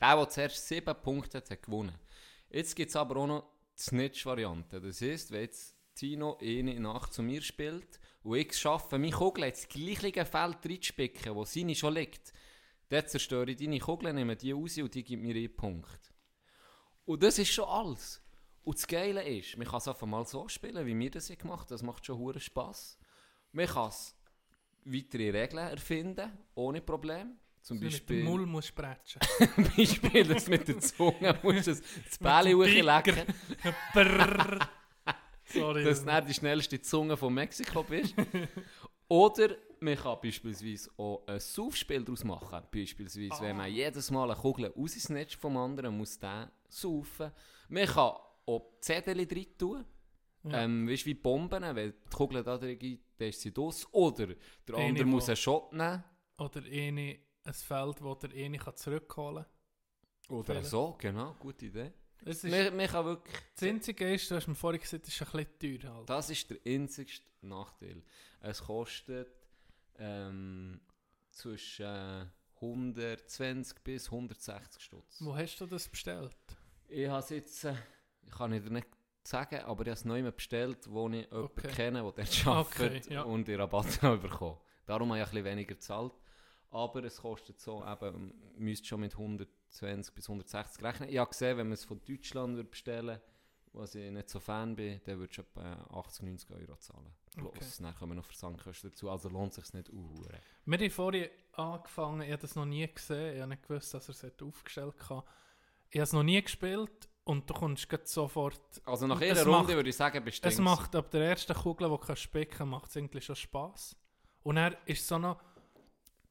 Der, der zuerst sieben Punkte hat, hat gewonnen. Jetzt gibt es aber auch noch die Snitch-Variante. Das heisst, wenn jetzt Tino eine Nacht zu mir spielt und ich schaffe, meine Kugel ins gleiche Feld reinzuspicken, wo seine schon liegt, Dort zerstöre ich deine Kugeln, nehme die raus und die gibt mir einen Punkt. Und das ist schon alles. Und das Geile ist, man kann es einfach mal so spielen, wie wir das gemacht haben. Das macht schon hure Spass. Man kann es weitere Regeln erfinden, ohne Problem. Zum Dass du Beispiel... Mit dem Mull musst sprätschen. [laughs] Beispiel, dass du mit der Zunge [laughs] musst das, das Bälle. [laughs] Brrrr. Sorry. Dass du nicht die schnellste Zunge von Mexiko bist. Oder man kann beispielsweise auch ein Saufspiel daraus machen. Beispielsweise, wenn man jedes Mal eine Kugel aus ins Netz vom anderen muss den saufen. Man kann auch Zettel drin tun. Ja. Ähm, weißt du, wie Bomben, wenn die Kugel da drin dann ist sie aus. Oder der Eine, andere muss wo- einen Shot nehmen. Oder eine, ein Feld, wo der eine kann zurückholen kann. Oder so, genau, gute Idee. Es ist, Man, man kann wirklich... das Einzige ist, du hast mir vorhin gesagt, es ist ein bisschen teuer. Halt. Das ist der einzigste Nachteil. Es kostet ähm, zwischen äh, 120 bis 160 Stutz. Wo hast du das bestellt? Ich habe es jetzt, äh, ich kann dir nicht sagen, aber ich habe es neu bestellt, wo ich jemanden Okay. kenne, der dort arbeitet Okay, ja. und den Rabatt [laughs] habe bekommen. Darum habe ich ein bisschen weniger gezahlt. Aber es kostet so, eben, müsst schon mit 120 bis 160 rechnen. Ich habe gesehen, wenn man es von Deutschland würde bestellen was ich nicht so Fan bin, dann würdest du etwa 80, 90 Euro zahlen. Okay. Plus, dann kommen noch Versandkosten dazu, also lohnt es sich nicht uh, Wir haben vorhin angefangen, ich habe das noch nie gesehen, ich habe nicht gewusst, dass er es aufgestellt hat. Ich habe es noch nie gespielt und du kommst sofort... Also nach jeder Runde macht- würde ich sagen, bist du Es macht ab der ersten Kugel, die du spicken macht es eigentlich schon Spass. Und dann ist so noch...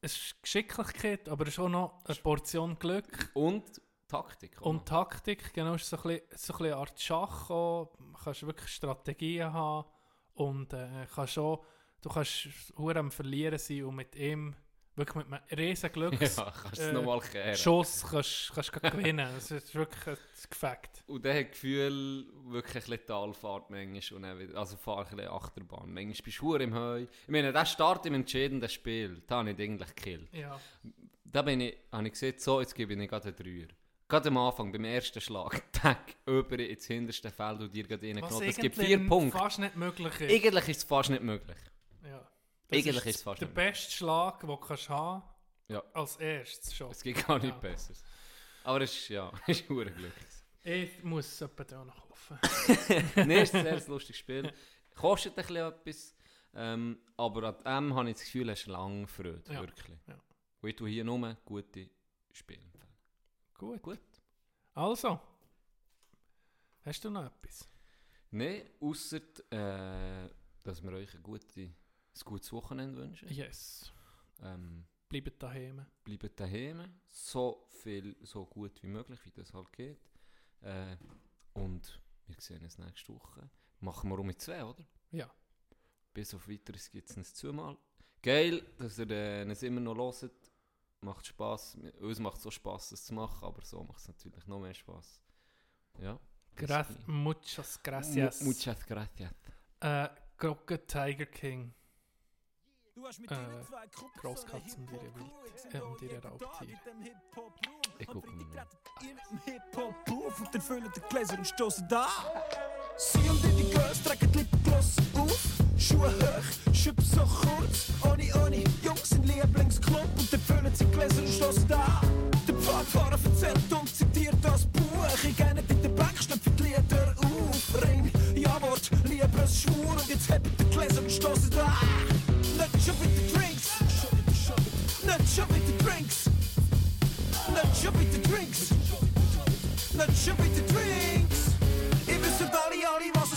Es ist Geschicklichkeit, aber es ist auch noch eine Portion Glück. Und Taktik. auch Und. Taktik, genau, ist so ein bisschen, so ein bisschen eine Art Schach auch. Du kannst wirklich Strategien haben und äh, kannst auch, du kannst hure am Verlieren sein und mit ihm wirklich mit einem riesen Glücks Ja, kannst es noch mal kehren. Schuss kannst, kannst du gewinnen. Das ist wirklich ein Gefakt. Und dann hat das Gefühl, wirklich ein bisschen Talfahrt manchmal und dann wieder, also fahr ein bisschen Achterbahn. Manchmal bist du im Heu. Ich meine, der Start im entscheidenden Spiel, da habe ich eigentlich gekillt. Ja. Da bin ich, habe ich gesehen, so, jetzt gebe ich gerade einen Dreier. Gerade am Anfang, beim ersten Schlag, [laughs] tack, über ins hinterste Feld und dir gerade reingenommen. Es gibt vier Punkte. fast nicht möglich ist. Eigentlich ist es fast nicht möglich. Ja. Eigentlich ist es fast der beste Schlag, den du kannst haben Ja. als erstes schon. Es gibt gar nichts Ja. Besseres. Aber es ist, ja, [laughs] es ist Glück. Ich muss es etwa da noch kaufen. [laughs] Nein, ist ein sehr lustiges Spiel. Kostet ein bisschen etwas. Ähm, aber an dem habe ich das Gefühl, hast du lange Freude. Ja, Wirklich. ja. Und ich tue hier nur gute Spiele. Gut. Gut. Also, hast du noch etwas? Nein, außer äh, dass wir euch ein, gute, ein gutes Wochenende wünschen. Yes. Ähm, Bleibt daheim. bleibt daheim. So viel, so gut wie möglich, wie das halt geht. Äh, und wir sehen uns nächste Woche. Machen wir um mit zwei, oder? Ja. Bis auf weiteres gibt es uns zweimal. Geil, dass ihr äh, uns immer noch hört. Macht Spass. Uns macht es so Spass, es zu machen, aber so macht es natürlich noch mehr Spass. Ja. Gra muchas gracias. Mu- Muchas gracias. Äh, Glocke Tiger King. Du hast mit Äh, deinen zwei Kumpels Grosskatzen und ihre Wild, äh, und ihre Raubtiere. Ich gucke mal. Und dann füllen die Gläser und stoßen da. Sie und die Girls tragen die Lipgloss auf. Schuhe hoch, Schippe so kurz. Oni, Oni, Jungs im Lieblingsclub und dann füllen sie die Gläser und stoßen da. Der Pfadfahrer erzählt und zitiert das Buch. Ich gehe nicht in den Backstein für die Lieder auf. Ring, Ja-Wort, Liebesschwur und jetzt hebt die Gläser und stoßen da. jump into drinks. Not jump into drinks. Not jump into drinks. Not jump into drinks. Even somebody already wants to